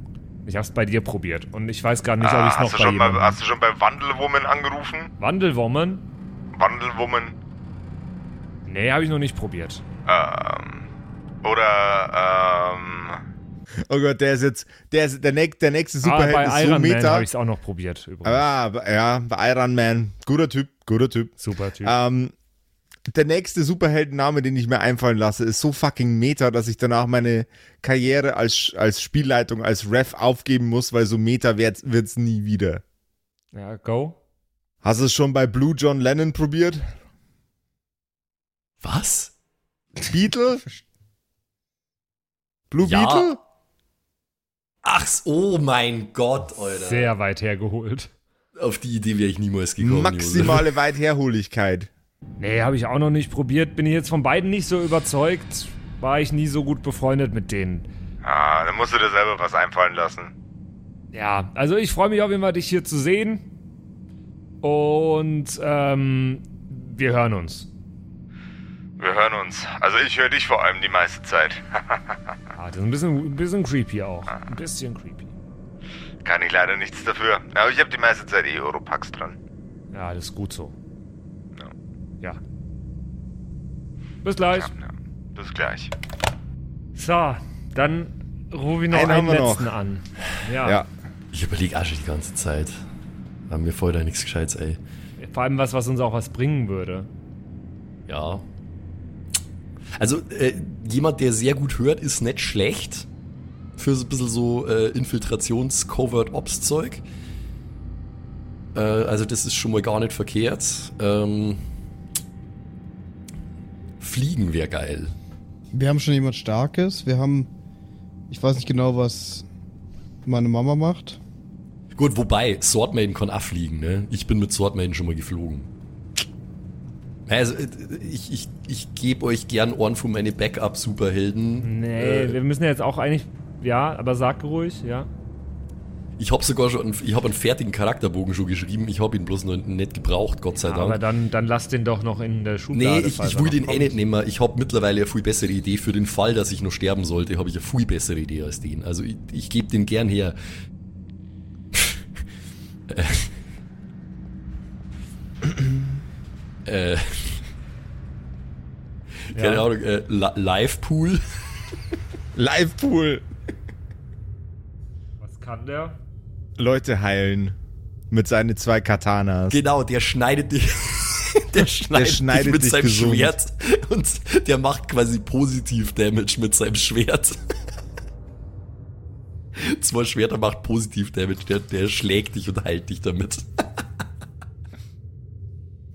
D: ich hab's bei dir probiert. Und ich weiß gar nicht, ob
F: Ah,
D: ich's noch
F: hast, du
D: bei jemandem...
F: hast du schon bei Wandelwoman angerufen?
D: Wandelwoman?
F: Wandelwoman?
D: Nee, habe ich noch nicht probiert.
F: Ähm. Oder, ähm.
A: Oh Gott, der ist jetzt, der, ist, der, nächste, der nächste
D: Ah,
A: Superheld
D: bei
A: ist so
D: Iron Man
A: meta.
D: habe ich's auch noch probiert, übrigens.
A: Ah, ja, bei Iron Man. Guter Typ, guter Typ.
D: Super Typ.
A: Ähm, der nächste Superheldenname, den ich mir einfallen lasse, ist so fucking meta, dass ich danach meine Karriere als, als Spielleitung, als Ref aufgeben muss, weil so meta wird's, wird's nie wieder.
D: ja, go.
A: Hast du es schon bei Blue John Lennon probiert?
C: Was?
A: Beetle? Blue
C: Ja.
A: Beetle?
C: Ach, oh mein Gott, Alter.
D: Sehr weit hergeholt.
C: Auf die Idee wäre ich niemals gekommen.
A: Maximale Weitherholigkeit.
D: Nee, habe ich auch noch nicht probiert. Bin ich jetzt von beiden nicht so überzeugt. War ich nie so gut befreundet mit denen.
F: Ah, dann musst du dir selber was einfallen lassen.
D: Ja, also ich freue mich auf jeden Fall, dich hier zu sehen. Und ähm, wir hören uns.
F: Wir hören uns. Also ich höre dich vor allem die meiste Zeit.
D: Ah, das ist ein bisschen, ein bisschen creepy auch. Ein bisschen creepy.
F: Kann ich leider nichts dafür. Aber ich habe die meiste Zeit eh Europax dran.
D: Ja, das ist gut so.
F: Ja.
D: Bis gleich.
F: Ja, ja. Bis gleich.
D: So, dann rufe ich noch
A: Einen
D: einen,
A: wir noch.
D: letzten an. Ja.
A: Ja.
C: Ich überlege schon die ganze Zeit. Haben wir vorher da nichts Gescheites, ey.
D: Vor allem was, was uns auch was bringen würde.
C: Ja. Also, äh, jemand, der sehr gut hört, ist nicht schlecht. Für so ein bisschen so äh, Infiltrations-Covert-Ops-Zeug. Äh, also das ist schon mal gar nicht verkehrt. Ähm, Fliegen wäre geil.
B: Wir haben schon jemand Starkes. Wir haben, ich weiß nicht genau, was meine Mama macht.
C: Gut, wobei, Swordmaiden kann auch fliegen, ne? Ich bin mit Swordmaiden schon mal geflogen. Also, äh, ich, ich, ich gebe euch gern Ohren von meine Backup-Superhelden.
D: Nee,
C: Äh,
D: wir müssen ja jetzt auch eigentlich. Ja, aber sag ruhig, ja.
C: Ich habe sogar schon, einen- ich habe einen fertigen Charakterbogen schon geschrieben. Ich habe ihn bloß noch nicht gebraucht, Gott sei Dank.
D: Aber dann, dann lass den doch noch in der Schublade.
C: Nee, ich, ich will den eh nicht nehmen. Ich habe mittlerweile eine viel bessere Idee. Für den Fall, dass ich noch sterben sollte, habe ich eine viel bessere Idee als den. Also ich, ich gebe den gern her. äh, keine
D: Ja.
C: Ahnung, äh, Li- Live-Pool.
A: Live-Pool.
D: Was kann der?
A: Leute heilen. Mit seinen zwei Katanas.
C: Genau, der schneidet dich. Der schneidet,
A: schneidet
C: dich mit
A: dich
C: seinem
A: gesund.
C: Schwert und der macht quasi positiv Damage mit seinem Schwert. Zwei Schwerter macht positiv Damage, der, der schlägt dich und heilt dich damit.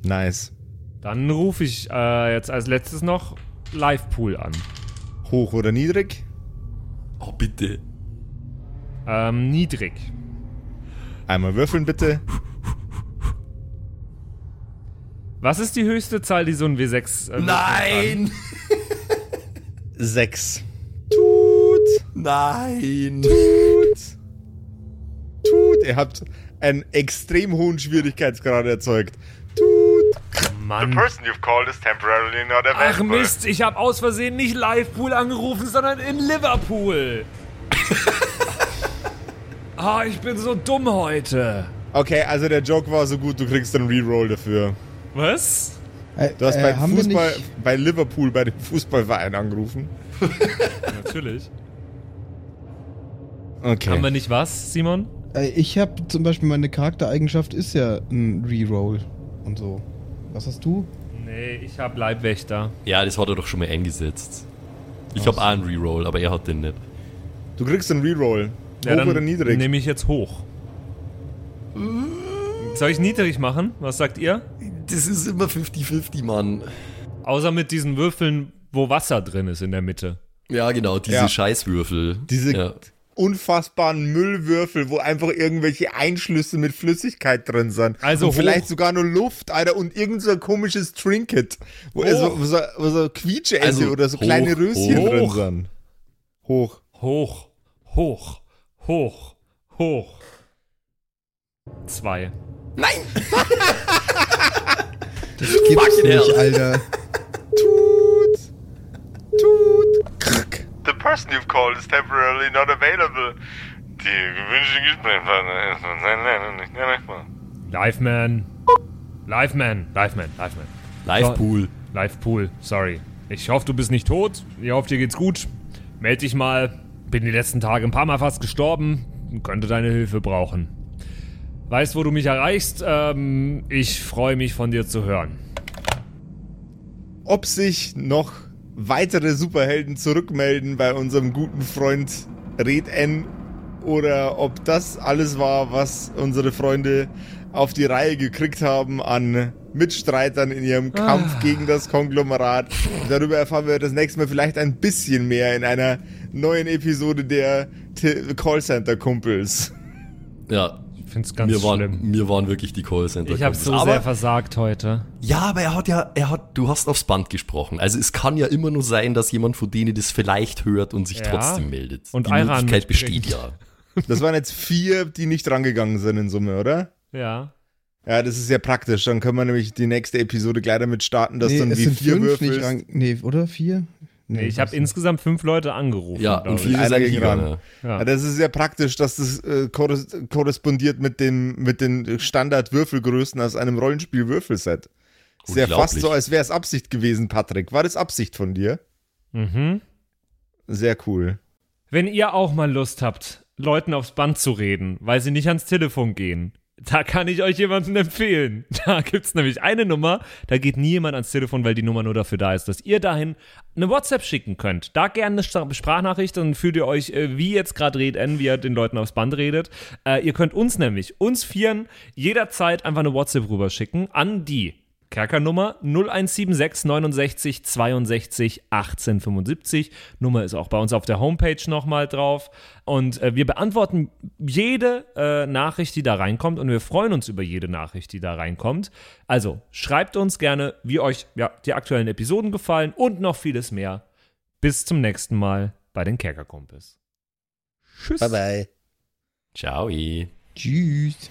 A: Nice.
D: Dann rufe ich äh, jetzt als letztes noch Live-Pool an.
A: Hoch oder niedrig?
C: Oh, bitte.
D: Ähm, niedrig.
A: Einmal würfeln bitte.
D: Was ist die höchste Zahl, die so ein W6 äh,
C: Nein!
A: Sechs. Tut.
C: Nein!
A: Tut. Tut. Ihr habt einen extrem hohen Schwierigkeitsgrad erzeugt. Tut.
D: Mann.
F: person you've called is temporarily not
D: Ach Mist, ich habe aus Versehen nicht Liverpool angerufen, sondern in Liverpool. Ah, ich bin so dumm heute.
A: Okay, also der Joke war so gut, du kriegst einen Reroll dafür.
D: Was?
B: Äh,
A: Du hast
B: äh, wir
A: Fußball, bei Liverpool, bei dem Fußballverein angerufen.
D: Natürlich.
A: Okay.
D: Haben wir nicht was, Simon?
B: äh, ich habe zum Beispiel meine Charaktereigenschaft ist ja ein Reroll und so. Was hast du?
D: Nee, ich hab Leibwächter.
C: Ja, das hat er doch schon mal eingesetzt. Ich habe auch einen Reroll, aber er hat den nicht.
A: Du kriegst einen Reroll.
D: Ja,
A: Hoch
D: dann
A: oder niedrig?
D: nehme ich jetzt hoch. Soll ich niedrig machen? Was sagt ihr?
C: Das ist immer 50-50, Mann.
D: Außer mit diesen Würfeln, wo Wasser drin ist in der Mitte.
C: Ja, genau, diese
A: Ja.
C: Scheißwürfel.
A: Diese
C: Ja.
A: unfassbaren Müllwürfel, wo einfach irgendwelche Einschlüsse mit Flüssigkeit drin sind.
D: Also
A: und vielleicht sogar nur Luft, Alter, und irgend so ein komisches Trinket, wo,
D: Hoch.
A: wo so, wo so Quietscheente
C: Also
A: oder so
C: hoch,
A: kleine Röschen
C: hoch.
A: drin sind. Hoch.
D: Hoch, hoch, hoch, hoch. Zwei.
B: Das gibt's nicht,
C: hell.
B: Alter.
A: Tut. Tut. Krack.
F: The person you've called is temporarily not available. Die gewünschte Gesprächspartner ist leider nicht erreichbar.
D: Liveman. Liveman, Liveman, Liveman.
C: Live-Pool.
D: Live-Pool, sorry. Ich hoffe, du bist nicht tot. Ich hoffe, dir geht's gut. Meld dich mal. Bin die letzten Tage ein paar Mal fast gestorben. Könnte deine Hilfe brauchen. Weißt, wo du mich erreichst? Ähm, ich freue mich von dir zu hören.
A: Ob sich noch weitere Superhelden zurückmelden bei unserem guten Freund Red N oder ob das alles war, was unsere Freunde auf die Reihe gekriegt haben an Mitstreitern in ihrem Kampf gegen das Konglomerat. Darüber erfahren wir das nächste Mal vielleicht ein bisschen mehr in einer neuen Episode der T- Callcenter-Kumpels.
C: Ja,
D: Ich find's ganz
C: mir waren,
D: schlimm.
C: mir waren wirklich die Callcenter.
D: Ich habe so
C: aber,
D: sehr versagt heute.
C: Ja, aber er hat ja, er hat, du hast aufs Band gesprochen. Also es kann ja immer nur sein, dass jemand von denen das vielleicht hört und sich
D: Ja.
C: trotzdem meldet.
D: Und
C: die
D: Ayran
C: Möglichkeit
D: mitbringt.
C: besteht ja.
A: Das waren jetzt vier, die nicht rangegangen sind in Summe, oder?
D: Ja.
A: Ja, das ist sehr praktisch. Dann können wir nämlich die nächste Episode gleich damit starten, dass
B: nee,
A: dann
B: es
A: wie
B: sind
A: vier
B: fünf
A: Würfel.
B: nicht ran, Nee, oder? Vier?
D: Nee, ich
B: was
D: habe insgesamt fünf Leute angerufen.
C: Ja, und
D: ich.
A: Einer
C: sind gegangen.
D: Ja.
A: Ja, das ist sehr praktisch, dass das äh, korres korrespondiert mit, dem, mit den Standard-Würfelgrößen aus einem Rollenspiel-Würfelset. Ist ja fast so, als wäre es Absicht gewesen, Patrick. War das Absicht von dir?
D: Mhm.
A: Sehr cool.
D: Wenn ihr auch mal Lust habt, Leuten aufs Band zu reden, weil sie nicht ans Telefon gehen, Da kann ich euch jemanden empfehlen. Da gibt's nämlich eine Nummer, da geht nie jemand ans Telefon, weil die Nummer nur dafür da ist, dass ihr dahin eine WhatsApp schicken könnt. Da gerne eine Sprachnachricht, dann fühlt ihr euch, äh, wie jetzt gerade redet, wie ihr den Leuten aufs Band redet. Äh, ihr könnt uns nämlich, uns Vieren, jederzeit einfach eine WhatsApp rüberschicken an die Kerkernummer 0176 69 62 18 75. Nummer ist auch bei uns auf der Homepage nochmal drauf. Und äh, wir beantworten jede äh, Nachricht, die da reinkommt. Und wir freuen uns über jede Nachricht, die da reinkommt. Also schreibt uns gerne, wie euch ja, die aktuellen Episoden gefallen und noch vieles mehr. Bis zum nächsten Mal bei den Kerkerkumpels.
A: Tschüss. Bye bye.
C: Ciao.
B: Tschüss.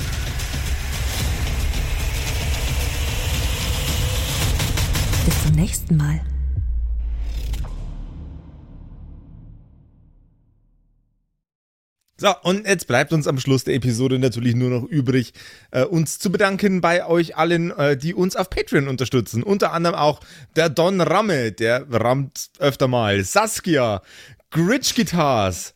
E: Bis zum nächsten Mal.
A: So, und jetzt bleibt uns am Schluss der Episode natürlich nur noch übrig, äh, uns zu bedanken bei euch allen, äh, die uns auf Patreon unterstützen. Unter anderem auch der Don Ramme, der rammt öfter mal, Saskia, Gritch Guitars,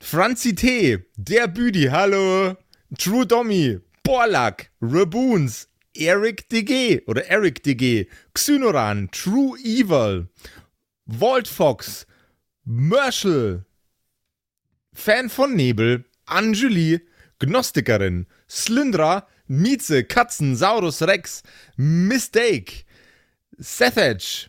A: Franzi T, der Büdi, hallo, True Dommy, Borlak, Raboons, Eric DG oder Eric DG, Xynoran, True Evil, Walt Fox, Merschel, Fan von Nebel, Anjuli, Gnostikerin, Slyndra, Mieze, Katzen, Saurus Rex, Mistake, Sethage,